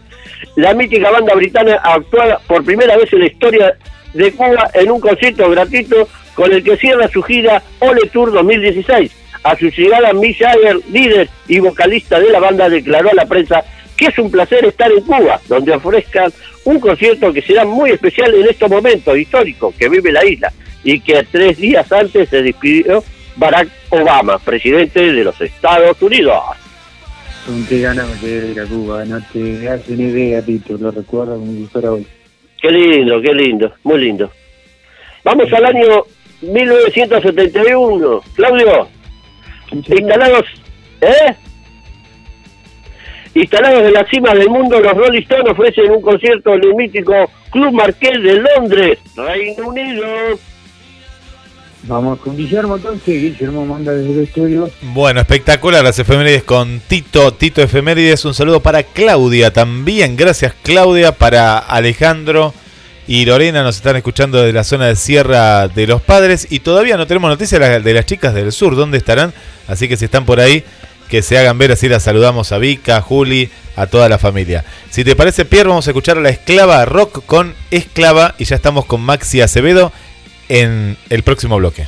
[SPEAKER 19] La mítica banda británica actúa por primera vez en la historia de Cuba en un concierto gratuito con el que cierra su gira Ole Tour 2016. A su llegada, Mick Jagger, líder y vocalista de la banda, declaró a la prensa que es un placer estar en Cuba, donde ofrezcan un concierto que será muy especial en estos momentos históricos que vive la isla y que tres días antes se despidió Barack Obama, presidente de los Estados Unidos.
[SPEAKER 3] ¿Con qué ganas me quedé de ir a Cuba? No te una idea, Tito, lo recuerdo como si fuera hoy.
[SPEAKER 19] Qué lindo, qué lindo, muy lindo. Vamos al año 1971. Claudio, instalados, ¿eh? Instalados en la cima del mundo, los Rolling Stones ofrecen un concierto en el mítico Club Marqués de Londres, Reino Unido.
[SPEAKER 3] Vamos con Guillermo entonces, Guillermo manda desde el estudio.
[SPEAKER 1] Bueno, espectacular las efemérides con Tito, Tito Efemérides. Un saludo para Claudia también. Gracias, Claudia. Para Alejandro y Lorena nos están escuchando desde la zona de Sierra de los Padres. Y todavía no tenemos noticias de las- de las chicas del sur. ¿Dónde estarán? Así que si están por ahí, que se hagan ver. Así las saludamos a Vika, a Juli, a toda la familia. Si te parece, Pierre, vamos a escuchar a la esclava rock con esclava. Y ya estamos con Maxi Acevedo en el próximo bloque.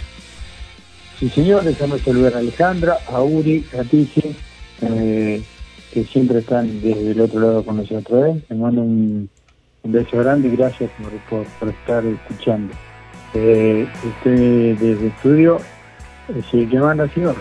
[SPEAKER 3] Sí, señor, déjame saludar a Alejandra, a Uri, a Tizi, eh, que siempre están desde el otro lado con nosotros. ¿eh? Les mando un, un beso grande y gracias por, por, estar escuchando. Eh, usted desde el estudio es el que manda, señor.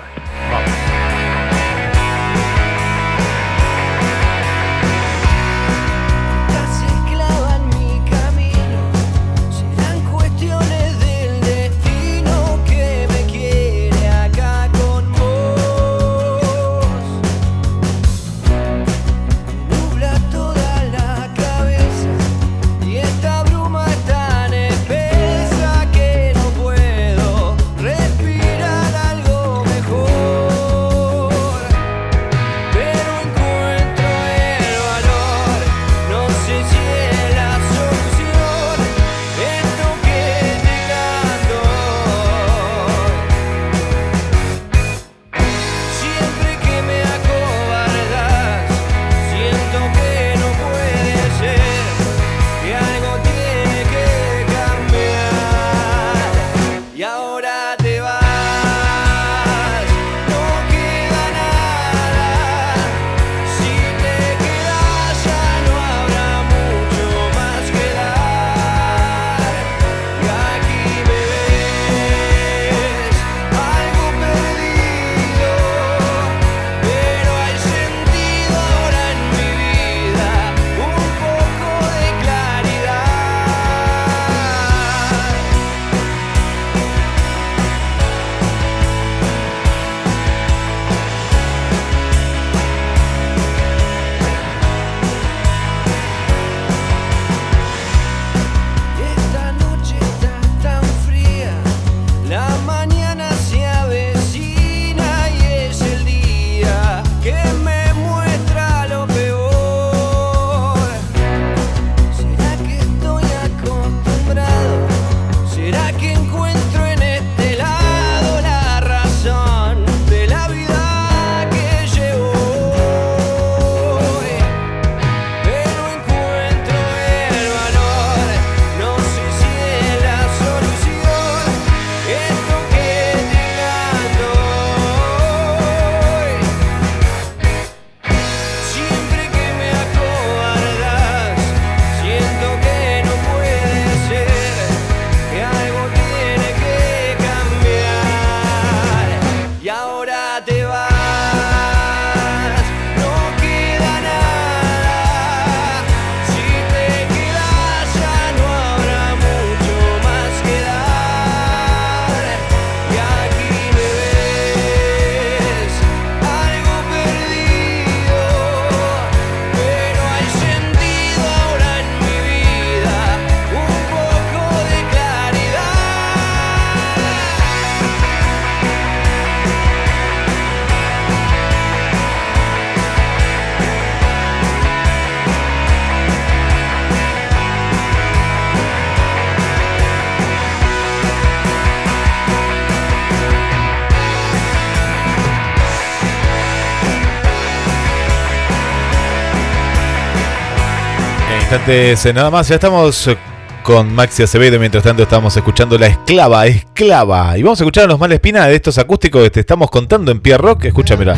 [SPEAKER 1] nada más, ya estamos eh, con Maxi Acevedo, mientras tanto estamos escuchando La Esclava, Esclava. Y vamos a escuchar a los Malespina de estos acústicos que te estamos contando en Pierre Rock,
[SPEAKER 5] escúchamela.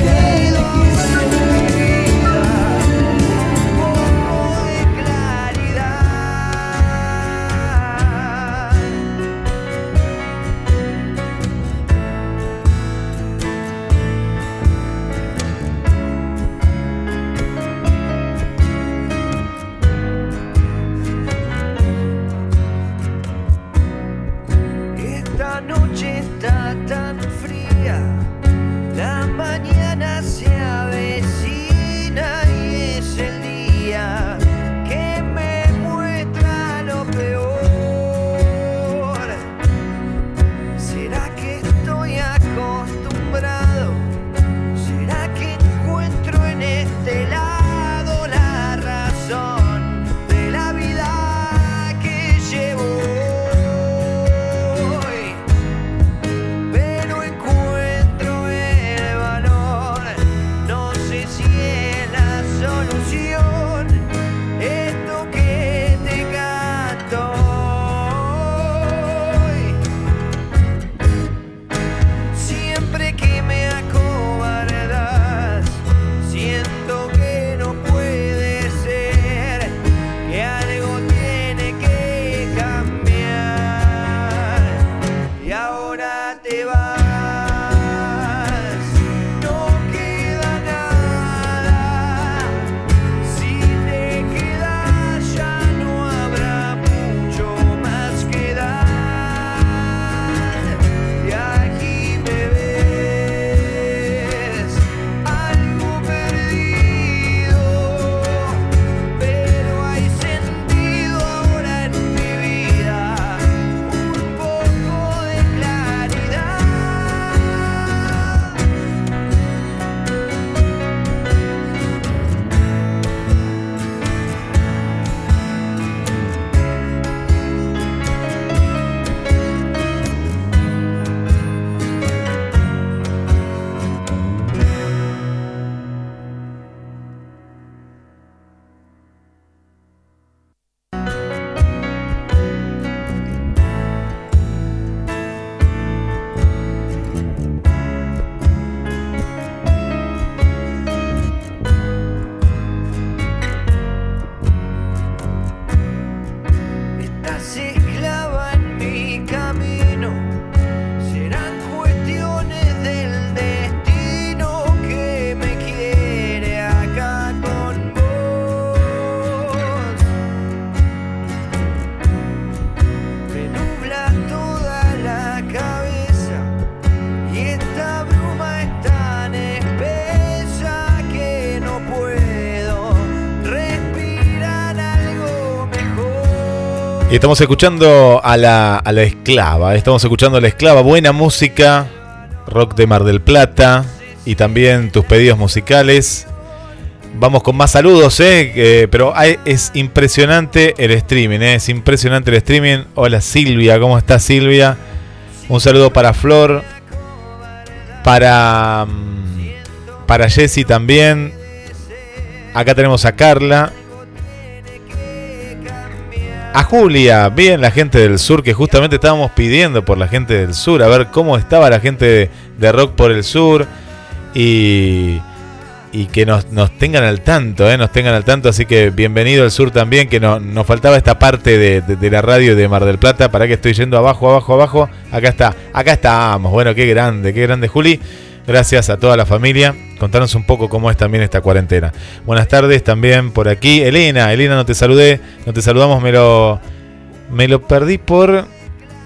[SPEAKER 5] Y
[SPEAKER 1] estamos escuchando a la, a la esclava, estamos escuchando a la esclava, buena música, rock de Mar del Plata y también tus pedidos musicales. Vamos con más saludos, ¿eh? Eh, pero hay- es impresionante el streaming, ¿eh? es impresionante el streaming. Hola Silvia, ¿cómo estás Silvia? Un saludo para Flor, para, mm, para Jessy también. Acá tenemos a Carla. A Julia, bien la gente del sur, que justamente estábamos pidiendo por la gente del sur, a ver cómo estaba la gente de, rock por el sur y, y que nos, nos tengan al tanto, ¿eh? nos tengan al tanto, así que bienvenido al sur también, que no- nos faltaba esta parte de, de- de la radio de Mar del Plata, para que estoy yendo abajo, abajo, abajo, acá está, acá estamos, bueno, qué grande, qué grande Juli, gracias a toda la familia, contanos un poco cómo es también esta cuarentena. Buenas tardes también por aquí, Elena, Elena no te saludé, no te saludamos, me lo, me lo perdí por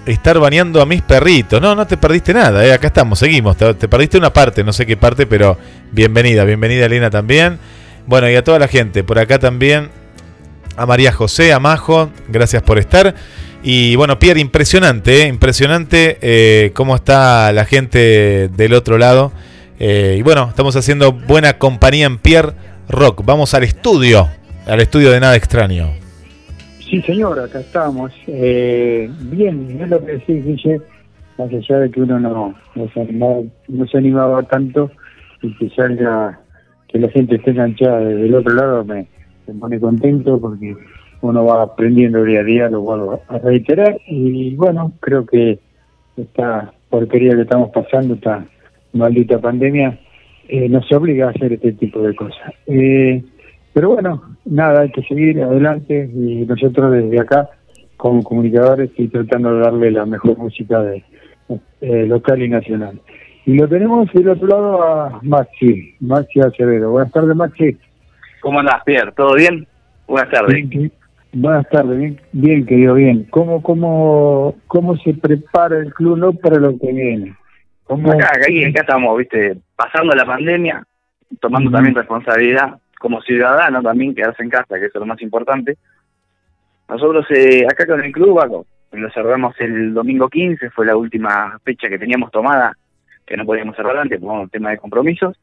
[SPEAKER 1] estar bañando a mis perritos. No, no te perdiste nada, eh, acá estamos, seguimos. Te, te perdiste una parte, no sé qué parte, pero bienvenida, bienvenida Elena también. Bueno, y a toda la gente, por acá también, a María José, a Majo, gracias por estar. Y bueno, Pierre, impresionante, eh, impresionante eh, cómo está la gente del otro lado. Eh, y bueno, estamos haciendo buena compañía en Pierre Rock. Vamos al estudio, al estudio de nada extraño.
[SPEAKER 3] Sí, señor, acá estamos. Eh, bien, es lo que decís, Guille, más allá de que uno no, no, se animaba, no se animaba tanto y que salga, que la gente esté enganchada desde el otro lado, me, me pone contento porque uno va aprendiendo día a día, lo vuelvo a reiterar. Y bueno, creo que esta porquería que estamos pasando, esta maldita pandemia, eh, nos obliga a hacer este tipo de cosas. Eh, pero bueno, nada, hay que seguir adelante y nosotros desde acá, como comunicadores, estoy tratando de darle la mejor música de eh, local y nacional. Y lo tenemos del otro lado a Maxi, Maxi Acevedo. Buenas tardes, Maxi.
[SPEAKER 20] ¿Cómo andás, Pierre? ¿Todo bien? Buenas tardes.
[SPEAKER 3] Buenas tardes, bien, bien querido, bien. ¿Cómo, cómo, ¿Cómo se prepara el club no para lo que viene? ¿Cómo,
[SPEAKER 20] Acá, acá, acá estamos, viste, pasando la pandemia, tomando también responsabilidad como ciudadano también, quedarse en casa, que es lo más importante. Nosotros eh, acá con el club, lo cerramos el domingo 15, fue la última fecha que teníamos tomada, que no podíamos cerrar antes por un tema de compromisos.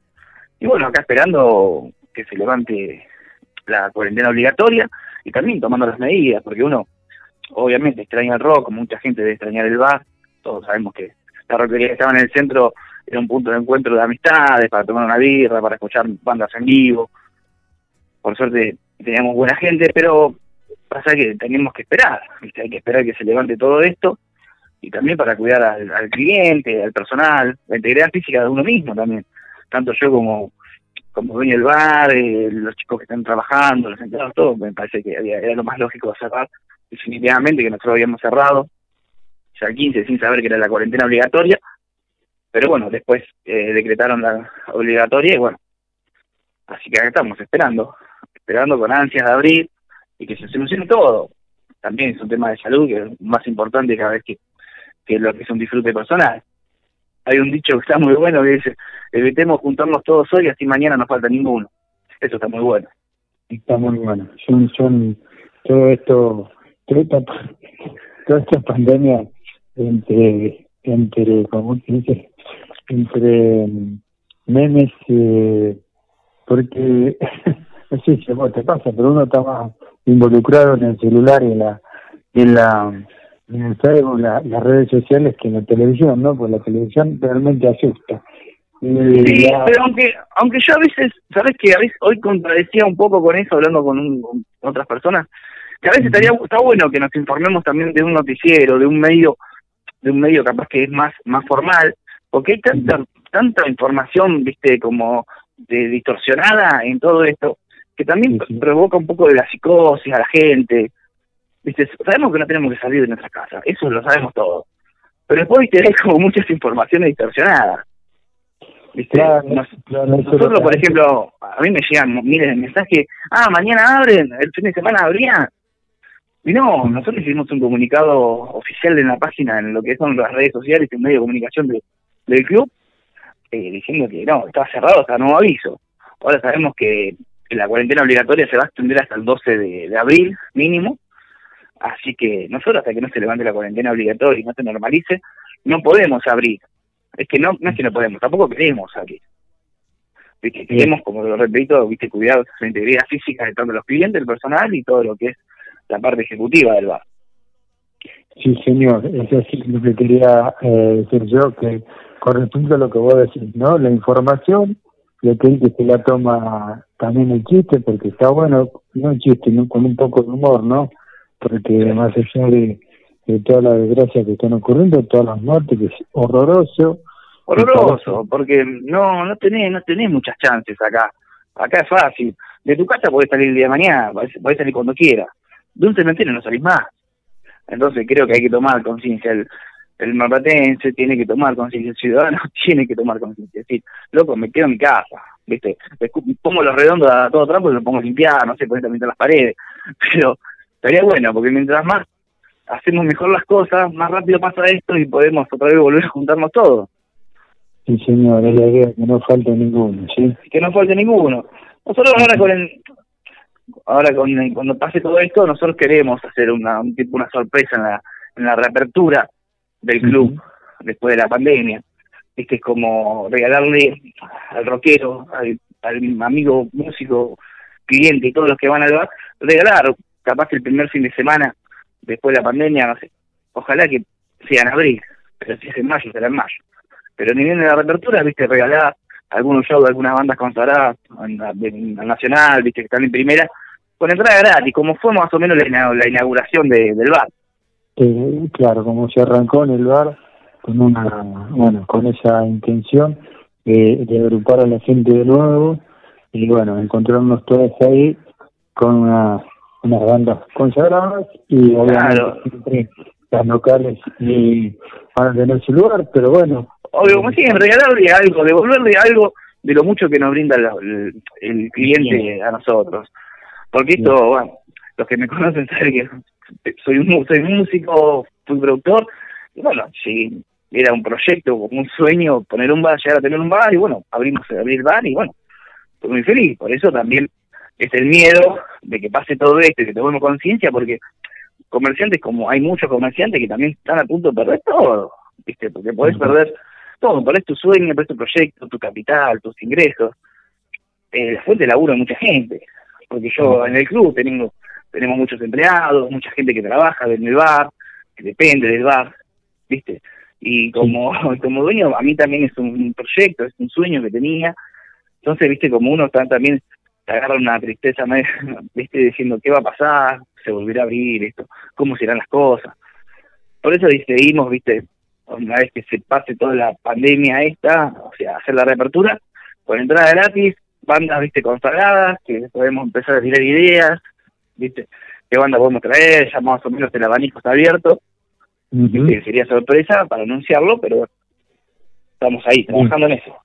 [SPEAKER 20] Y bueno, acá esperando que se levante la cuarentena obligatoria y también tomando las medidas, porque uno obviamente extraña el rock, mucha gente debe extrañar el bar, todos sabemos que la rockería que estaba en el centro era un punto de encuentro de amistades, para tomar una birra, para escuchar bandas en vivo. Por suerte teníamos buena gente, pero pasa que teníamos que esperar, ¿viste? hay que esperar que se levante todo esto y también para cuidar al, al cliente, al personal, la integridad física de uno mismo también, tanto yo como como dueño del bar, eh, los chicos que están trabajando, los empleados, todo, me parece que había- era lo más lógico cerrar, definitivamente que nosotros habíamos cerrado ya el 15 sin saber que era la cuarentena obligatoria, pero bueno, después eh, decretaron la obligatoria y bueno, así que acá estamos esperando, esperando con ansias de abrir y que se solucione todo. También es un tema de salud que es más importante cada vez que, que lo que es un disfrute personal. Hay un dicho que está muy bueno que dice, evitemos juntarnos todos hoy, así mañana no falta ninguno. Eso está muy bueno.
[SPEAKER 3] Está muy bueno. Son, son todo esto, toda esta, [laughs] toda esta pandemia entre, entre, ¿cómo se dice? Entre mm, memes, eh, porque [laughs] no sé vos te pasa, pero uno está más involucrado en el celular y en la, en el Facebook, la- las redes sociales que en la televisión, ¿no? Pues la televisión realmente asusta. Y
[SPEAKER 20] Sí,
[SPEAKER 3] la-
[SPEAKER 20] pero aunque aunque yo a veces, ¿sabes que A veces hoy contradecía un poco con eso, hablando con, un- con otras personas, que a veces estaría está bueno que nos informemos también de un noticiero, de un medio, de un medio capaz que es más más formal, porque hay tanta tanta información, viste, como de distorsionada en todo esto, que también provoca un poco de la psicosis a la gente. Viste, sabemos que no tenemos que salir de nuestra casa, eso lo sabemos todos. Pero después viste, hay como muchas informaciones distorsionadas. ¿Viste?
[SPEAKER 3] Claro,
[SPEAKER 20] Nos- nosotros, por ejemplo, a mí me llegan miles de mensajes, ah, mañana abren, el fin de semana abrían. Y no, nosotros hicimos un comunicado oficial en la página, en lo que son las redes sociales y en medio de comunicación de- del club, eh, diciendo que no, estaba cerrado hasta nuevo aviso. Ahora sabemos que la cuarentena obligatoria se va a extender hasta el 12 de, de abril, mínimo, Así que nosotros hasta que no se levante la cuarentena obligatoria y no se normalice, no podemos abrir. Es que no, no es que no podemos, tampoco queremos abrir. Viste, queremos, como lo repito, viste, cuidar la integridad física de tanto los clientes, el personal y todo lo que es la parte ejecutiva del bar.
[SPEAKER 3] Sí, señor, eso sí lo que quería eh, decir yo, que con respecto a lo que vos decís, ¿no? La información, y aquel que se la toma también el chiste, porque está bueno, no el chiste, ¿no? con un poco de humor, ¿no? Porque más allá de, de toda la desgracia que están ocurriendo, todas las muertes, que es horroroso.
[SPEAKER 20] Horroroso, porque no no tenés, no tenés muchas chances acá. Acá es fácil. De tu casa podés salir el día de mañana, podés, salir cuando quieras. De un cementerio no salís más. Entonces creo que hay que tomar conciencia. El, el marplatense tiene que tomar conciencia, el ciudadano [laughs] tiene que tomar conciencia. Es decir, loco, me quedo en mi casa, ¿viste? Pongo los redondos a todo trapo y lo pongo a limpiar, no sé, poner también las paredes. [laughs] Pero estaría bueno, porque mientras más hacemos mejor las cosas, más rápido pasa esto y podemos otra vez volver a juntarnos todos.
[SPEAKER 3] Sí, señor, es la idea, que no falte ninguno, ¿sí?
[SPEAKER 20] que no falte ninguno. Nosotros ahora con el, ahora con cuando pase todo esto, nosotros queremos hacer una un tipo una sorpresa en la en la reapertura del club después de la pandemia. Este es como regalarle al rockero, al, al amigo músico, cliente y todos los que van al bar, regalar capaz que el primer fin de semana después de la pandemia, ojalá que sea en abril, pero si es en mayo, será en mayo. Pero ni bien en la reapertura, viste, regalar algunos shows de algunas bandas consagradas la nacional, viste, que están en primera, con entrada gratis, como fue más o menos la, la inauguración de- del bar.
[SPEAKER 3] Eh, claro, como se arrancó en el bar con una, bueno, con esa intención de, de agrupar a la gente de nuevo y bueno, encontrarnos todos ahí con una, unas bandas consagradas y obviamente
[SPEAKER 20] Claro.
[SPEAKER 3] siempre las locales y van a tener su lugar, pero bueno,
[SPEAKER 20] Obvio, como siempre, regalarle algo, devolverle algo de lo mucho que nos brinda la- el, el cliente a nosotros. Porque esto, bueno, los que me conocen [laughs] saben que soy un, mu- soy músico, fui productor, y bueno, sí, era un proyecto, como un sueño, poner un bar, llegar a tener un bar, y bueno, abrimos abrir el bar, y bueno, estoy muy feliz. Por eso también es el miedo de que pase todo esto y que tomemos conciencia, porque comerciantes, como hay muchos comerciantes que también están a punto de perder todo, ¿viste? Porque podés perder todo, perdés tu sueño, perdés tu proyecto, tu capital, tus ingresos. Eh, la fuente de laburo de mucha gente, porque yo en el club tengo, tenemos muchos empleados, mucha gente que trabaja en el bar, que depende del bar, ¿viste? Y como, [laughs] como dueño, a mí también es un proyecto, es un sueño que tenía. Entonces, ¿viste? Como uno está también te agarra una tristeza, [laughs] ¿viste? Diciendo, ¿qué va a pasar? ¿Se volverá a abrir esto? ¿Cómo serán las cosas? Por eso decidimos, ¿viste? Una vez que se pase toda la pandemia esta, o sea, hacer la reapertura, con entrada gratis, bandas, ¿viste? Consagradas, que podemos empezar a tirar ideas, ¿viste? ¿Qué banda podemos traer? Ya más o menos el abanico está abierto. ¿viste? Sería sorpresa para anunciarlo, pero bueno, estamos ahí, trabajando en eso.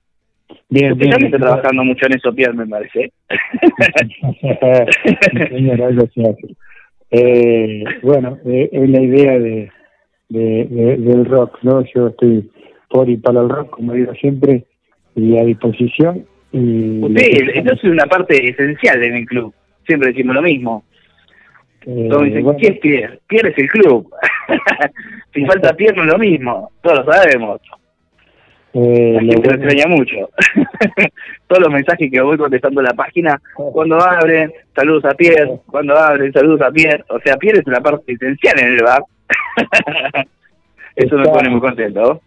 [SPEAKER 3] Bien,
[SPEAKER 20] Usted
[SPEAKER 3] bien.
[SPEAKER 20] está trabajando mucho en eso, Pierre, me parece.
[SPEAKER 3] Señor, algo se hace. Eh, bueno, eh, es la idea de, de, de- del rock, ¿no? Yo estoy por y para el rock, como digo siempre, y a disposición. Y
[SPEAKER 20] Usted, esto es una parte esencial de mi club. Siempre decimos lo mismo.
[SPEAKER 3] eh,
[SPEAKER 20] Todos dicen,
[SPEAKER 3] bueno,
[SPEAKER 20] ¿quién es Pierre? Pierre es el club. [laughs] si [laughs] falta Pierre no es lo mismo. Todos lo sabemos.
[SPEAKER 3] Eh,
[SPEAKER 20] La
[SPEAKER 3] lo
[SPEAKER 20] gente lo extraña mucho. [laughs] Todos los mensajes que voy contestando en la página, cuando abren, saludos a Pierre, cuando abren, saludos a Pierre. O sea, Pierre es una parte esencial en el bar. [laughs] Eso me
[SPEAKER 3] Está-
[SPEAKER 20] pone muy contento.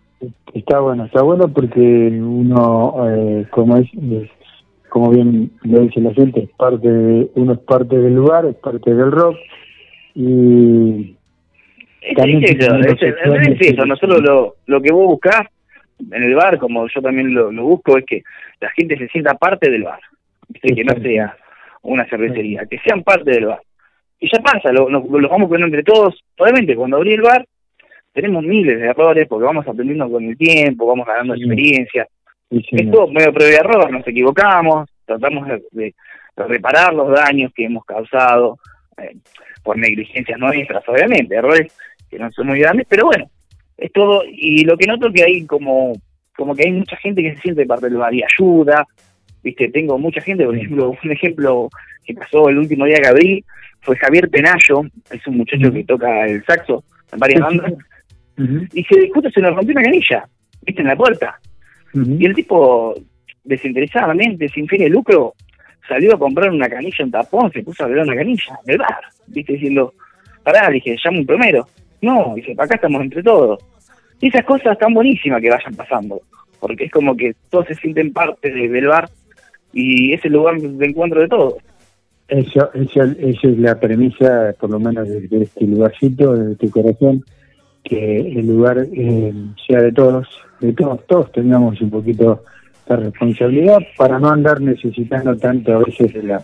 [SPEAKER 3] Está bueno, está bueno porque uno, eh, como es, es- como bien lo dice la gente, es parte de, uno es parte del lugar, es parte del rock y
[SPEAKER 20] Es,
[SPEAKER 3] También
[SPEAKER 20] es eso, es, eso. Nosotros lo, lo que vos buscás en el bar, como yo también lo, lo busco, es que la gente se sienta parte del bar. ¿viste? Que no sea una cervecería, que sean parte del bar. Y ya pasa, lo, nos- lo vamos poniendo entre todos. Obviamente, cuando abrí el bar, tenemos miles de errores porque vamos aprendiendo con el tiempo, vamos ganando experiencia.
[SPEAKER 3] Sí,
[SPEAKER 20] Es todo medio y error, nos equivocamos, tratamos de reparar los daños que hemos causado eh, por negligencias nuestras, obviamente, errores que no son muy grandes, pero bueno, es todo, y lo que noto que hay como, como que hay mucha gente que se siente parte del bar y ayuda, viste, tengo mucha gente, por ejemplo, un ejemplo que pasó el último día que abrí, fue Javier Penayo, es un muchacho que toca el saxo en varias bandas, y se justo se nos rompió una canilla, viste, en la puerta. Y el tipo, desinteresadamente, sin fin de lucro, salió a comprar una canilla, un tapón, se puso a beber una canilla del bar, viste, diciendo, pará, le dije, llamo un plomero. No, dice, acá estamos entre todos. Y esas cosas tan buenísimas que vayan pasando, porque es como que todos se sienten parte de- del bar y es el lugar de encuentro de todos.
[SPEAKER 3] Eso, eso, esa es la premisa, por lo menos de, este lugarcito, de este corazón, que el lugar eh, sea de todos, de todos, todos tengamos un poquito de responsabilidad para no andar necesitando tanto a veces de, la,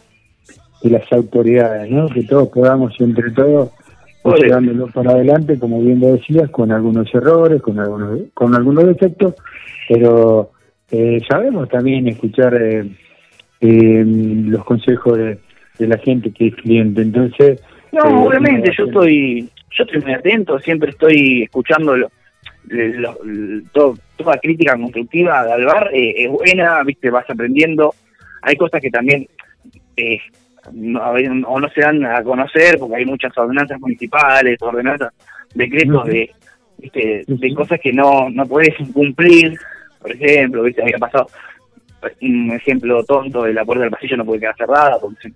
[SPEAKER 3] de las autoridades, ¿no? Que todos podamos entre todos ir llevándolo para adelante, como bien lo decías, con algunos errores, con algunos, con algunos defectos, pero eh, sabemos también escuchar eh, eh, los consejos de, de la gente que es cliente, entonces...
[SPEAKER 20] No,
[SPEAKER 3] eh,
[SPEAKER 20] obviamente, yo
[SPEAKER 3] eh,
[SPEAKER 20] estoy yo estoy muy atento, siempre estoy escuchando lo- lo- lo- todo- toda crítica constructiva al bar, eh, es buena, viste, vas aprendiendo. Hay cosas que también eh, no, a o no se dan a conocer porque hay muchas ordenanzas municipales, ordenanzas, decretos de, viste, de cosas que no, no puedes cumplir. Por ejemplo, viste, había pasado un ejemplo tonto de la puerta del pasillo no puede quedar cerrada porque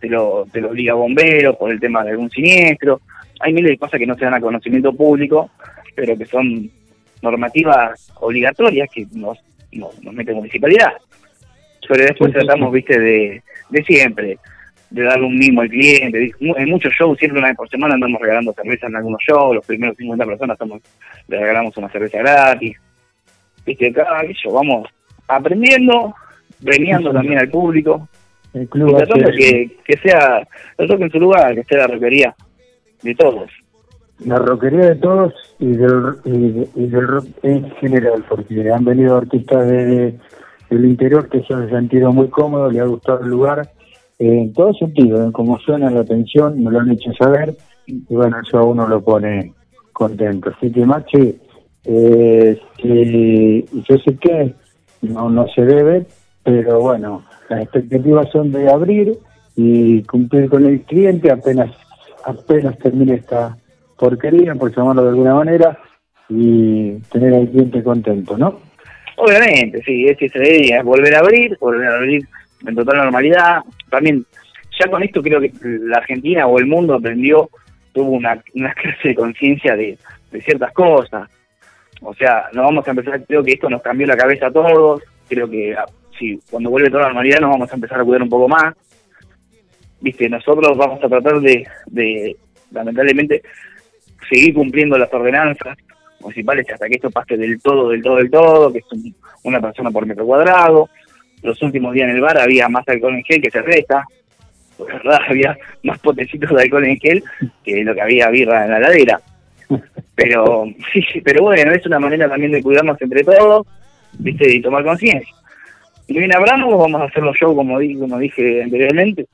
[SPEAKER 20] te lo, te lo obliga bomberos por el tema de algún siniestro. Hay miles de cosas que no se dan a conocimiento público, pero que son normativas obligatorias que nos, nos, nos mete municipalidad. Pero después tratamos, viste, de, de siempre, de darle un mimo al cliente. En muchos shows, siempre una vez por semana andamos regalando cerveza en algunos shows, los primeros 50 personas estamos, le regalamos una cerveza gratis. Viste, cada yo, vamos aprendiendo, premiando
[SPEAKER 3] Sí,
[SPEAKER 20] también al público.
[SPEAKER 3] El
[SPEAKER 20] Y
[SPEAKER 3] club hace-
[SPEAKER 20] que, que sea, lo toque en su lugar, que esté la roquería de todos.
[SPEAKER 3] la rockería de todos y del, y, de- y del rock en general, porque han venido artistas de, del interior que se han sentido muy cómodos, les ha gustado el lugar, en todo sentido, ¿eh? como suena la atención, me lo han hecho saber, y bueno, eso a uno lo pone contento. Así que, Machi, eh, yo sé que no, no se debe, pero bueno, las expectativas son de abrir y cumplir con el cliente apenas apenas termine esta porquería, por llamarlo de alguna manera, y tener al cliente contento, ¿no?
[SPEAKER 20] Obviamente, sí, es que se debería volver a abrir, volver a abrir en total normalidad. También, ya con esto creo que la Argentina o el mundo aprendió, tuvo una, [laughs] clase de conciencia de, ciertas cosas. O sea, no vamos a empezar, creo que esto nos cambió la cabeza a todos, creo que ah, sí, cuando vuelve toda la normalidad nos vamos a empezar a cuidar un poco más. Viste, nosotros vamos a tratar de, de lamentablemente, seguir cumpliendo las ordenanzas municipales hasta que esto pase del todo, del todo, del todo, que es un- una persona por metro cuadrado. Los últimos días en el bar había más alcohol en gel que cerveza. Por había más potecitos de alcohol en gel que lo que había birra en la ladera. Pero [laughs] sí, pero bueno, es una manera también de cuidarnos entre todos, viste, y tomar conciencia. Y bien abramos, vamos a hacer los shows como, di- como dije anteriormente,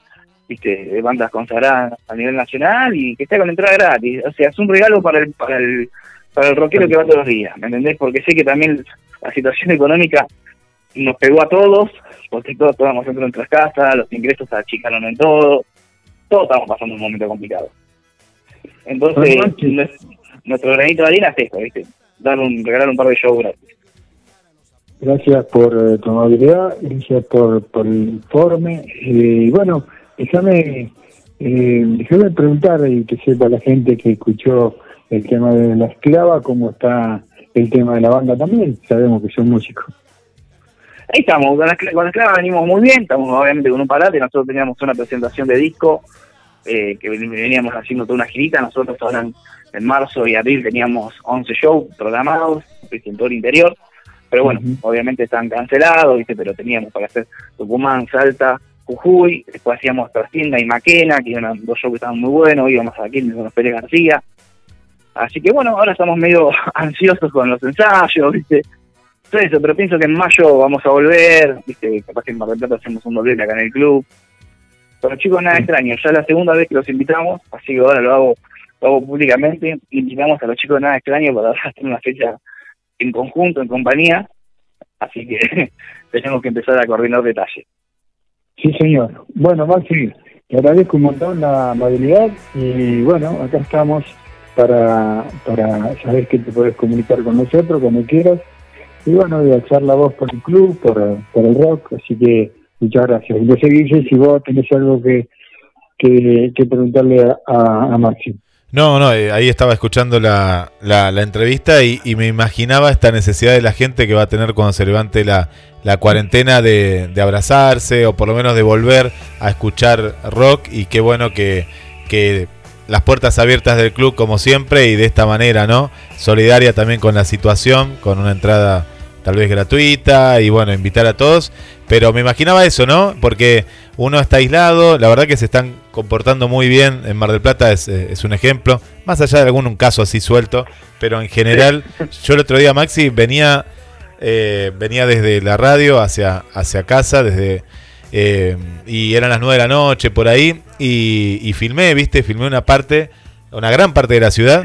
[SPEAKER 20] viste, de bandas consagradas a nivel nacional y que esté con entrada gratis. O sea, es un regalo para el, para el, para el rockero que va todos los días, ¿me entendés? Porque sé que también la situación económica nos pegó a todos, porque todos estábamos dentro de nuestras casas, los ingresos se achicaron en todo, todos estamos pasando un momento complicado. Entonces, nuestro granito de arena es esto, ¿viste? Dar un, regalar un par de shows gratis.
[SPEAKER 3] Gracias por eh, tu amabilidad, gracias por, por el informe. eh, Y bueno, déjame, eh, déjame preguntar y que sepa la gente que escuchó el tema de la esclava, cómo está el tema de la banda también. Sabemos que son músicos.
[SPEAKER 20] Ahí estamos, con la, escla- con venimos muy bien, estamos obviamente con un parate, nosotros teníamos una presentación de disco, eh, que ven- veníamos haciendo toda una girita, nosotros ahora en, en marzo y abril teníamos 11 shows programados, en todo el interior, pero bueno, obviamente están cancelados, viste, pero teníamos para hacer Tucumán, Salta, Jujuy, después hacíamos Trastinda y Maquena, que eran dos shows que estaban muy buenos, íbamos aquí con los Pérez García, así que bueno, ahora estamos medio [laughs] ansiosos con los ensayos, viste, todo eso, pero pienso que en mayo vamos a volver, viste, capaz que en Mar del Plata hacemos un doblete acá en el club. Pero chicos, nada extraño, ya es la segunda vez que los invitamos, así que ahora lo hago, lo hago públicamente, invitamos a los chicos de nada extraño para [laughs] hacer una fecha en conjunto, en compañía, así que [laughs] tenemos que empezar a coordinar detalles.
[SPEAKER 3] Sí, señor. Bueno, Maxi, te agradezco un montón la amabilidad y bueno, acá estamos para, para saber que te puedes comunicar con nosotros cuando quieras. Y bueno, de alzar la voz por el club, por, por el rock, así que muchas gracias. Y no sé, Guille, si vos tenés algo que, que, preguntarle a, a, Maxi.
[SPEAKER 1] No, no, eh, ahí estaba escuchando la, la, la entrevista y, y me imaginaba esta necesidad de la gente que va a tener cuando se levante la, la cuarentena de, de abrazarse o por lo menos de volver a escuchar rock y qué bueno que, que las puertas abiertas del club como siempre y de esta manera, ¿no? Solidaria también con la situación, con una entrada tal vez gratuita y bueno, invitar a todos. Pero me imaginaba eso, ¿no? Porque uno está aislado, la verdad que se están comportando muy bien. En Mar del Plata es, eh, es un ejemplo, más allá de algún un caso así suelto, pero en general, yo el otro día, Maxi, venía, eh, venía desde la radio hacia, hacia casa, desde eh, y eran las 9 de la noche por ahí, y, y filmé, viste, filmé una parte, una gran parte de la ciudad.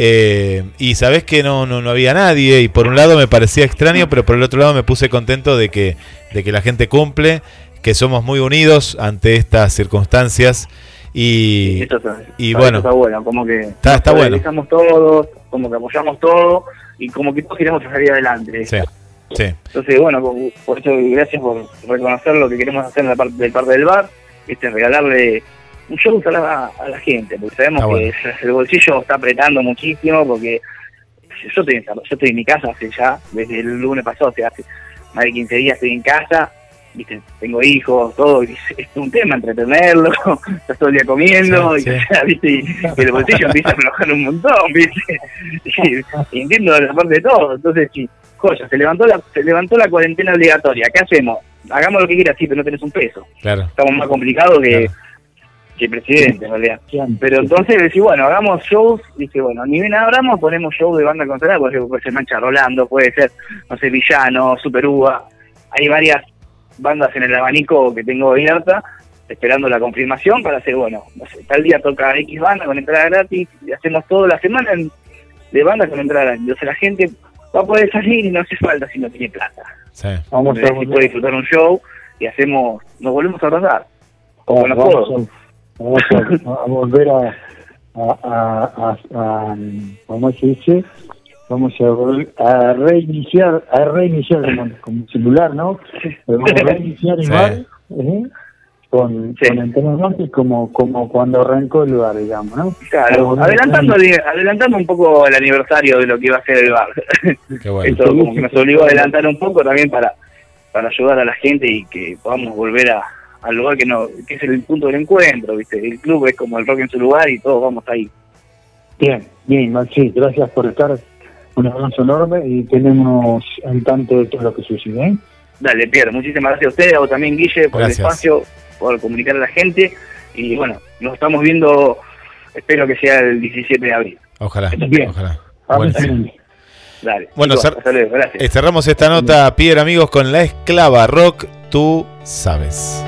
[SPEAKER 1] Eh, y sabés que no, no, no había nadie y por un lado me parecía extraño, pero por el otro lado me puse contento de que, de que la gente cumple, que somos muy unidos ante estas circunstancias y,
[SPEAKER 20] Eso
[SPEAKER 1] y
[SPEAKER 20] eso
[SPEAKER 1] bueno,
[SPEAKER 20] está bueno, como que
[SPEAKER 1] Está- está bueno.
[SPEAKER 20] todos, como que apoyamos todo y como que todos queremos salir adelante.
[SPEAKER 1] sí, sí.
[SPEAKER 20] Entonces, bueno, por, por eso gracias por reconocer lo que queremos hacer en la parte, del parte del bar, este, regalarle un show a la, a la gente, porque sabemos
[SPEAKER 1] Está
[SPEAKER 20] que el bolsillo está apretando muchísimo, porque yo estoy, en, yo estoy en mi casa hace ya, desde el lunes pasado, o sea, hace más de 15 días estoy en casa, viste, tengo hijos, todo, y es, un tema entretenerlo, [laughs] estás todo el día comiendo,
[SPEAKER 1] Sí,
[SPEAKER 20] y,
[SPEAKER 1] sí.
[SPEAKER 20] ¿viste? y el bolsillo empieza a aflojar un montón, [laughs] ¿viste? Y, y entiendo la parte de todo, entonces sí, joya, se levantó la, se levantó la cuarentena obligatoria, ¿qué hacemos? Hagamos lo que quieras, sí, pero no tenés un peso.
[SPEAKER 1] Claro.
[SPEAKER 20] Estamos más complicados que, que el presidente, en realidad. Pero entonces decís, bueno, hagamos shows, dice, bueno, ni bien abramos, ponemos show de banda puede ser, puede ser Mancha Rolando, puede ser, no sé, Villano, Super Uva, hay varias bandas en el abanico que tengo abierta, esperando la confirmación para hacer, bueno, no sé, tal día toca X banda con entrada gratis, y hacemos toda la semana en- de banda con entrada gratis. Entonces la gente va a poder salir y no hace falta si no tiene plata.
[SPEAKER 1] Sí.
[SPEAKER 20] Vamos a puede disfrutar un show y hacemos, nos volvemos a abrazar. Como puedo.
[SPEAKER 3] vamos a, vamos a- a volver a, a, a, a- a- ¿cómo se dice? Vamos a, volver a reiniciar, a reiniciar como, como celular, ¿no? Vamos a reiniciar el
[SPEAKER 20] Sí.
[SPEAKER 3] ¿eh? Con, con Antena Norte como, como cuando arrancó el bar, digamos, ¿no?
[SPEAKER 20] Claro, adelantando, adelantando un poco el aniversario de lo que iba a ser el bar. [laughs]
[SPEAKER 1] Qué bueno.
[SPEAKER 20] Esto como que nos obligó a adelantar un poco también para, para ayudar a la gente y que podamos volver a, al lugar que no que es el punto del encuentro, ¿viste? El club es como el rock en su lugar y todos vamos ahí.
[SPEAKER 3] Bien, bien, Maxi, gracias por estar. Un abrazo enorme y tenemos al tanto de todo lo que sucede. ¿eh?
[SPEAKER 20] Dale, Pierre, muchísimas gracias a ustedes, a vos también, Guille, por
[SPEAKER 3] Gracias.
[SPEAKER 20] el espacio, por comunicar a la gente. Y bueno, nos estamos viendo, espero que sea el 17 de abril.
[SPEAKER 1] Ojalá,
[SPEAKER 20] Bien.
[SPEAKER 1] ojalá.
[SPEAKER 20] Vamos
[SPEAKER 1] Buenísimo.
[SPEAKER 20] Dale.
[SPEAKER 1] Bueno, cer-
[SPEAKER 20] luego,
[SPEAKER 1] eh, cerramos esta nota, Pierre, amigos, con la esclava rock, tú sabes.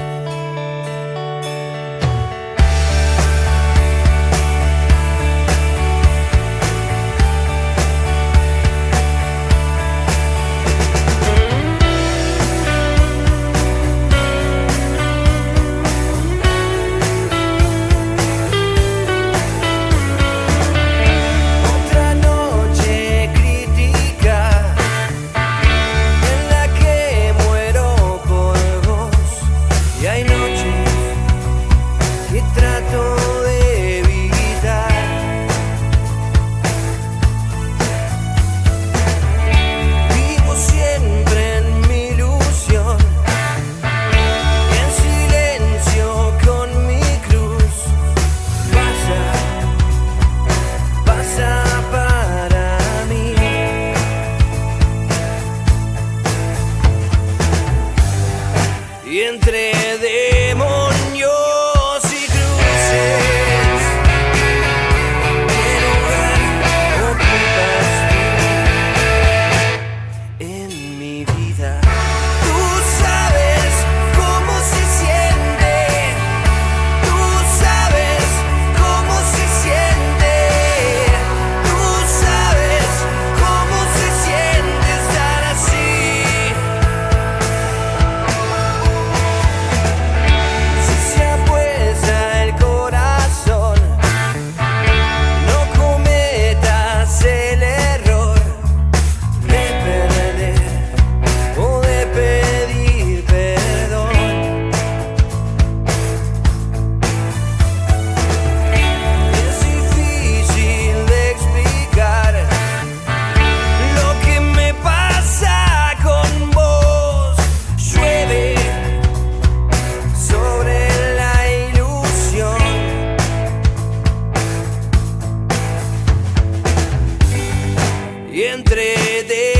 [SPEAKER 5] Entre. de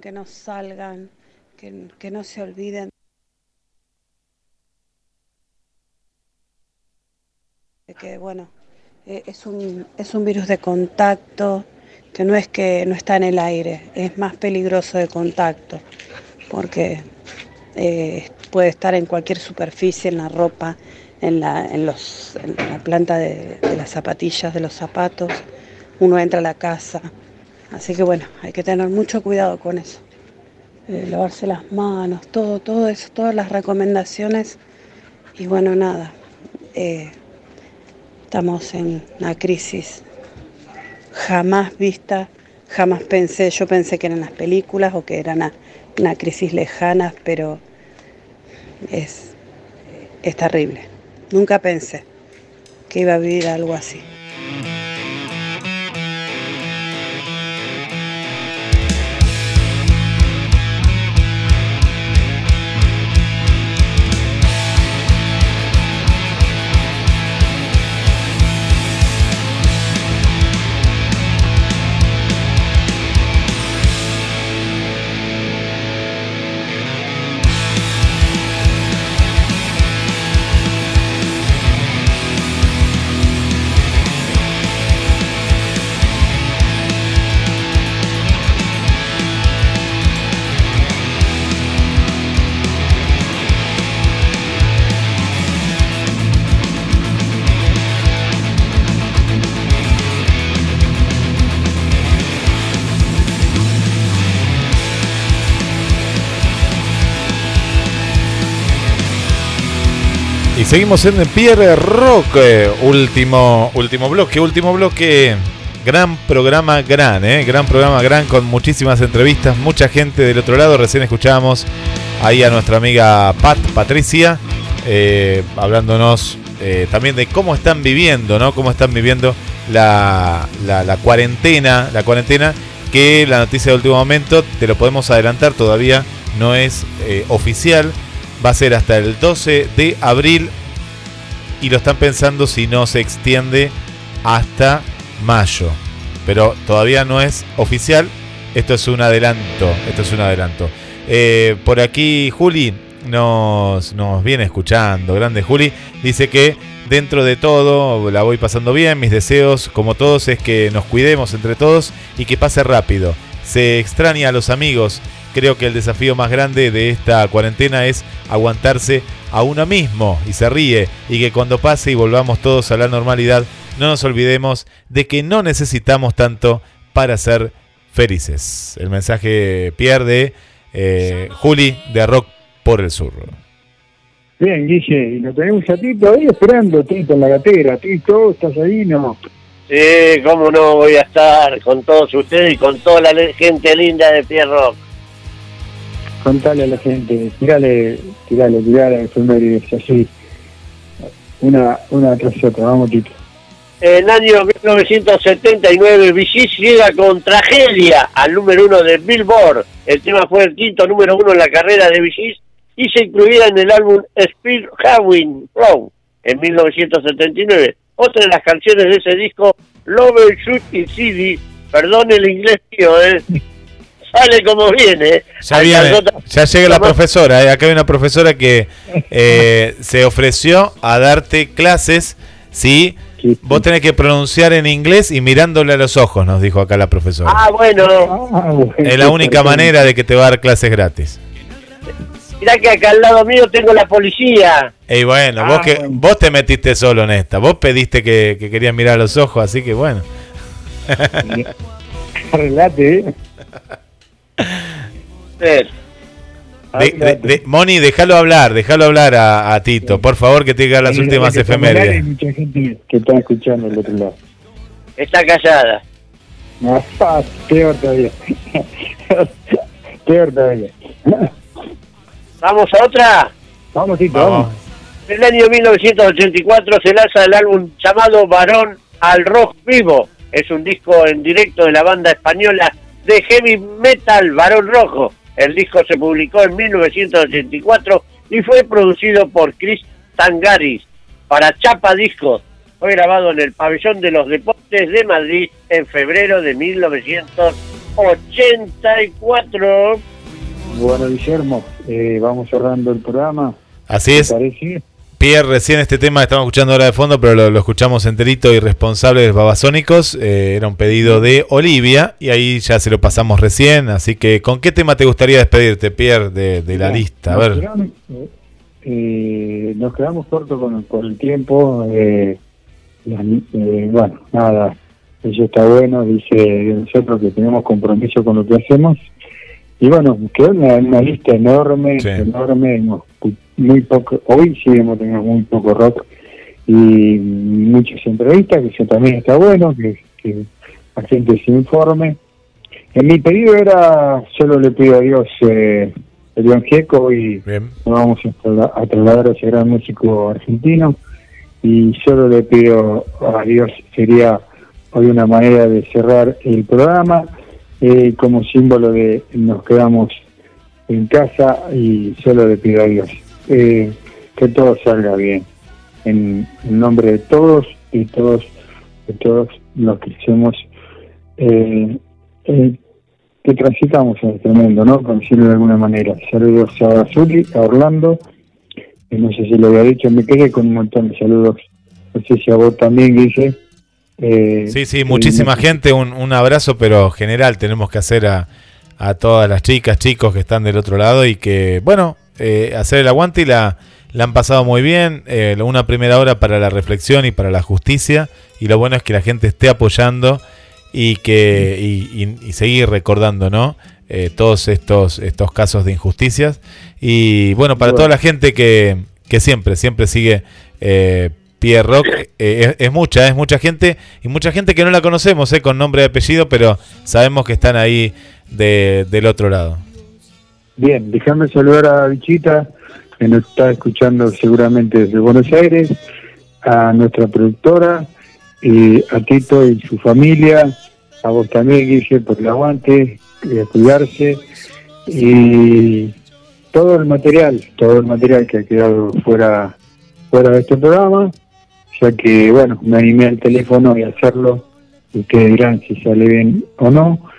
[SPEAKER 2] Que
[SPEAKER 21] no salgan, que, que no se olviden. De que bueno, eh, es un, es un virus de contacto, que no es que no está en el aire, es más peligroso de contacto, porque eh, puede estar en cualquier superficie, en la ropa, en la, en los, en la planta de las zapatillas, de los zapatos, uno entra a la casa, Así que bueno, hay que tener mucho cuidado con eso. Eh, lavarse las manos, todo, todo eso, todas las recomendaciones. Y bueno, nada, eh, estamos en una crisis jamás vista, jamás pensé, yo pensé que eran las películas o que eran una, una crisis lejana, pero es, es terrible. Nunca pensé que iba a vivir algo así.
[SPEAKER 1] Seguimos en Pierre Rock, último, último bloque, último bloque. Gran programa, gran, eh, gran programa, gran, con muchísimas entrevistas, mucha gente del otro lado. Recién escuchábamos ahí a nuestra amiga Pat, Patricia, eh, hablándonos eh, también de cómo están viviendo, ¿no? Cómo están viviendo la, la, la cuarentena, la cuarentena, que la noticia de último momento, te lo podemos adelantar todavía, no es eh, oficial. Va a ser hasta el 12 de abril y lo están pensando si no se extiende hasta mayo. Pero todavía no es oficial. Esto es un adelanto. Esto es un adelanto. Eh, por aquí Juli nos, nos viene escuchando. Grande Juli. Dice que dentro de todo la voy pasando bien. Mis deseos, como todos, es que nos cuidemos entre todos y que pase rápido. Se extraña a los amigos. Creo que el desafío más grande de esta cuarentena es aguantarse a uno mismo y se ríe y que cuando pase y volvamos todos a la normalidad no nos olvidemos de que no necesitamos tanto para ser felices. El mensaje pierde eh, Juli de Rock por el Sur.
[SPEAKER 3] Bien, Guille, y lo tenemos a Tito ahí esperando, Tito en la gatera. Tito, ¿estás ahí? No.
[SPEAKER 19] Sí, cómo no voy a estar con todos ustedes y con toda la gente linda de Pierro.
[SPEAKER 3] Contale a la gente, tirale, tirale, tirale a efemérides así. Una, una tras otra, vamos Tito.
[SPEAKER 19] En el año 1979, Vichy llega con tragedia al número uno de Billboard. El tema fue el quinto número uno en la carrera de Vichy y se incluía en el álbum Speed Howing Row en 1979. Otra de las canciones de ese disco, Love Shoot y CD, perdón el inglés mío, ¿eh? Sale como viene.
[SPEAKER 1] Ya viene, ya llega la profesora. eh. Acá hay una profesora que eh, [laughs] se ofreció a darte clases. Sí, vos tenés que pronunciar en inglés y mirándole a los ojos, nos dijo acá la profesora.
[SPEAKER 19] Ah, bueno.
[SPEAKER 1] Es la única manera de que te va a dar clases gratis.
[SPEAKER 19] Mirá que acá al lado mío tengo la policía.
[SPEAKER 1] Y bueno, vos que vos te metiste solo en esta. Vos pediste que, que querías mirar a los ojos, así que bueno. [laughs]
[SPEAKER 3] Arreglate, ¿eh? [laughs]
[SPEAKER 1] De- de- de- Moni, déjalo hablar, déjalo hablar a, a Tito, por favor, que te diga las últimas
[SPEAKER 3] acá Hay
[SPEAKER 1] efemérides.
[SPEAKER 3] mucha gente que está escuchando del otro lado.
[SPEAKER 19] Está callada.
[SPEAKER 3] No, [laughs] ah, peor todavía. peor todavía.
[SPEAKER 19] ¿Vamos a otra?
[SPEAKER 3] Vamos, Tito, vamos.
[SPEAKER 19] En el año 1984 se lanza el álbum llamado Varón al Rock Vivo. Es un disco en directo de la banda española de heavy metal Varón Rojo. El disco se publicó en 1984 y fue producido por Chris Tangaris para Chapa Discos. Fue grabado en el Pabellón de los Deportes de Madrid en febrero de 1984.
[SPEAKER 3] Bueno, Guillermo, eh, vamos cerrando el programa.
[SPEAKER 1] Así
[SPEAKER 3] ¿Te
[SPEAKER 1] es.
[SPEAKER 3] parece?
[SPEAKER 1] Pierre, recién este tema que estamos escuchando ahora de fondo, pero lo, lo escuchamos enterito y responsable de Babasónicos. eh, era un pedido de Olivia y ahí ya se lo pasamos recién. Así que, ¿con qué tema te gustaría despedirte, Pierre, de, de la
[SPEAKER 3] Mira,
[SPEAKER 1] lista? A
[SPEAKER 3] nos
[SPEAKER 1] ver.
[SPEAKER 3] quedamos, eh, eh, nos quedamos cortos con, con el tiempo. eh, eh, bueno, nada, eso está bueno. Dice nosotros que tenemos compromiso con lo que hacemos. Y bueno, quedó una, una lista enorme, enorme. hemos muy poco, hoy sí hemos tenido muy poco rock y muchas entrevistas, que eso también está bueno, que, que la gente se informe. En mi pedido era, solo le pido a Dios eh, el Gieco y nos vamos a trasladar a ese gran músico argentino. Y solo le pido a Dios, sería hoy una manera de cerrar el programa. Eh, como símbolo de nos quedamos en casa y solo le pido a Dios eh, que todo salga bien en, en nombre de todos y todos de todos los que somos eh, eh, que transitamos en este mundo, ¿no? Por decirlo de alguna manera. Saludos a Zuli, a Orlando, no sé si lo había dicho, me quedé con un montón de saludos. No sé si a vos también, Guille. Eh,
[SPEAKER 1] Sí, sí, muchísima
[SPEAKER 3] eh,
[SPEAKER 1] gente. Un, un abrazo, pero general tenemos que hacer a, a todas las chicas, chicos que están del otro lado y que, bueno, eh, hacer el aguante y la, la han pasado muy bien. eh, una primera hora para la reflexión y para la justicia. Y lo bueno es que la gente esté apoyando y que y, y- y seguir recordando, ¿no? Eh, todos estos, estos casos de injusticias. Y bueno, para
[SPEAKER 3] Bueno.
[SPEAKER 1] toda la gente que, que siempre, siempre sigue eh, Pierre Rock, eh, es, es mucha, es mucha gente y mucha gente que no la conocemos, eh, con nombre y apellido, pero sabemos que están ahí de- del otro lado.
[SPEAKER 3] Bien, déjame saludar a Bichita, que nos está escuchando seguramente desde Buenos Aires, a nuestra productora, y a Tito y su familia, a vos también, Guille, por el aguante, a cuidarse. Y todo el material, todo el material que ha quedado fuera, fuera de este programa, ya que, bueno, me animé al teléfono y a hacerlo, y ustedes dirán si sale bien o no.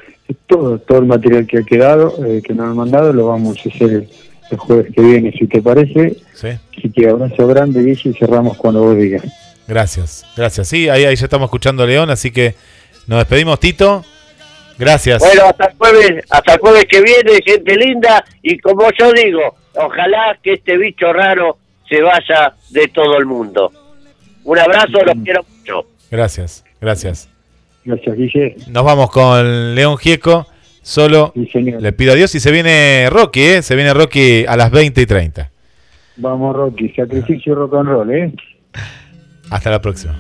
[SPEAKER 3] Todo, todo el material que ha quedado, eh, que nos han mandado, lo vamos a hacer el, el jueves que viene, si te parece.
[SPEAKER 5] Sí.
[SPEAKER 3] Así que abrazo grande, Guille, y cerramos cuando vos digas.
[SPEAKER 5] Gracias, gracias. Sí, ahí, ahí ya estamos escuchando a León, así que nos despedimos, Tito. Gracias.
[SPEAKER 19] Bueno, hasta el jueves, hasta el jueves que viene, gente linda, y como yo digo, ojalá que este bicho raro se vaya de todo el mundo. Un abrazo, los quiero mucho.
[SPEAKER 5] Gracias, gracias.
[SPEAKER 3] Gracias, Guille.
[SPEAKER 5] Nos vamos con León Gieco. Solo le pido a Dios y se viene Rocky, ¿eh? Se viene Rocky a las 20 y 30.
[SPEAKER 3] Vamos, Rocky, sacrificio rock and roll, ¿eh?
[SPEAKER 5] Hasta la próxima.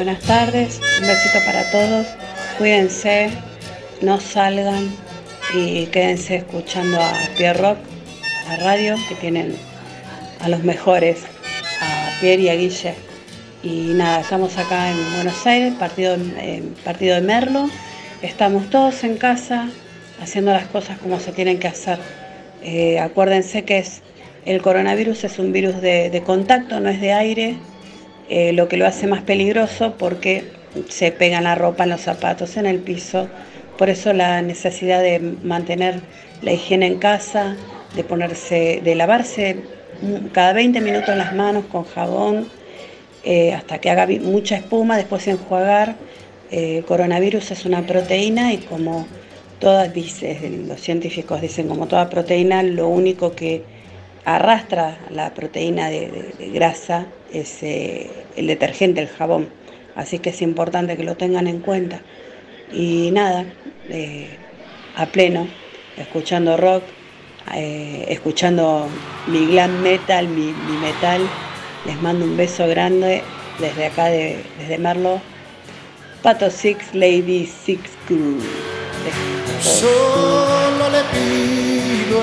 [SPEAKER 21] Buenas tardes, un besito para todos. Cuídense, no salgan, y quédense escuchando a Pierre Rock, la radio, que tienen a los mejores, a Pierre y a Guille. Y nada, estamos acá en Buenos Aires, partido, en partido de Merlo. Estamos todos en casa haciendo las cosas como se tienen que hacer. Eh, acuérdense que es, el coronavirus es un virus de contacto, no es de aire, eh, lo que lo hace más peligroso porque se pega en la ropa, en los zapatos, en el piso. Por eso la necesidad de mantener la higiene en casa, de ponerse, de lavarse cada 20 minutos las manos con jabón eh, hasta que haga mucha espuma, después enjuagar. Eh, coronavirus es una proteína y como todas dicen, los científicos dicen como toda proteína, lo único que arrastra la proteína de, grasa es eh, el detergente, el jabón. Así que es importante que lo tengan en cuenta. Y nada, eh, a pleno, escuchando rock, eh, escuchando mi glam metal, mi, mi metal. Les mando un beso grande desde acá, de, desde Merlo. Pato Six, Lady Six Crew.
[SPEAKER 5] Solo le pido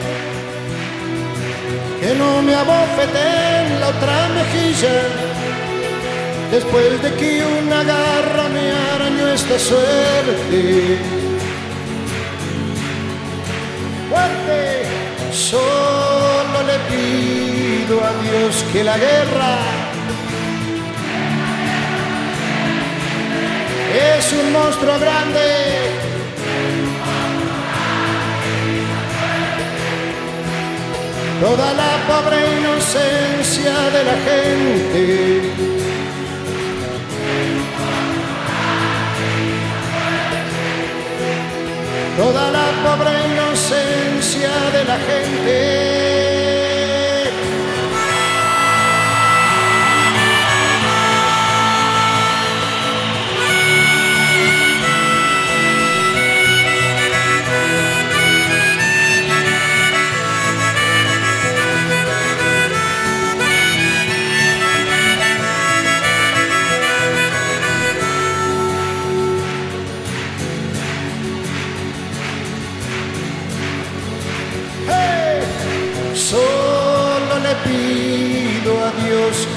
[SPEAKER 5] que no me abofete en la otra mejilla, después de que una garra me arañó esta suerte. Fuerte, solo le pido a Dios que la guerra es un monstruo grande toda la pobre inocencia de la gente. Toda la pobre inocencia de la gente.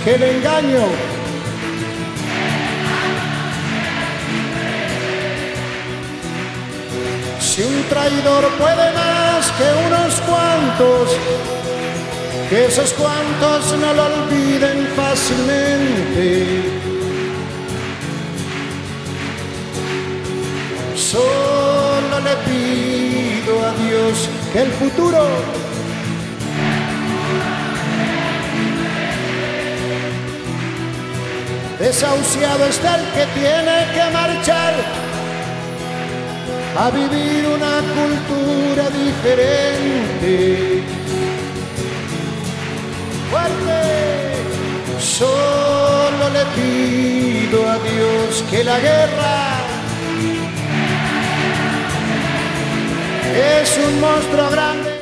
[SPEAKER 5] Que el engaño Si un traidor puede más que unos cuantos, que esos cuantos no lo olviden fácilmente. Solo le pido a Dios que el futuro desahuciado está el que tiene que marchar a vivir una cultura diferente. Fuerte, solo le pido a Dios que la guerra es un monstruo grande.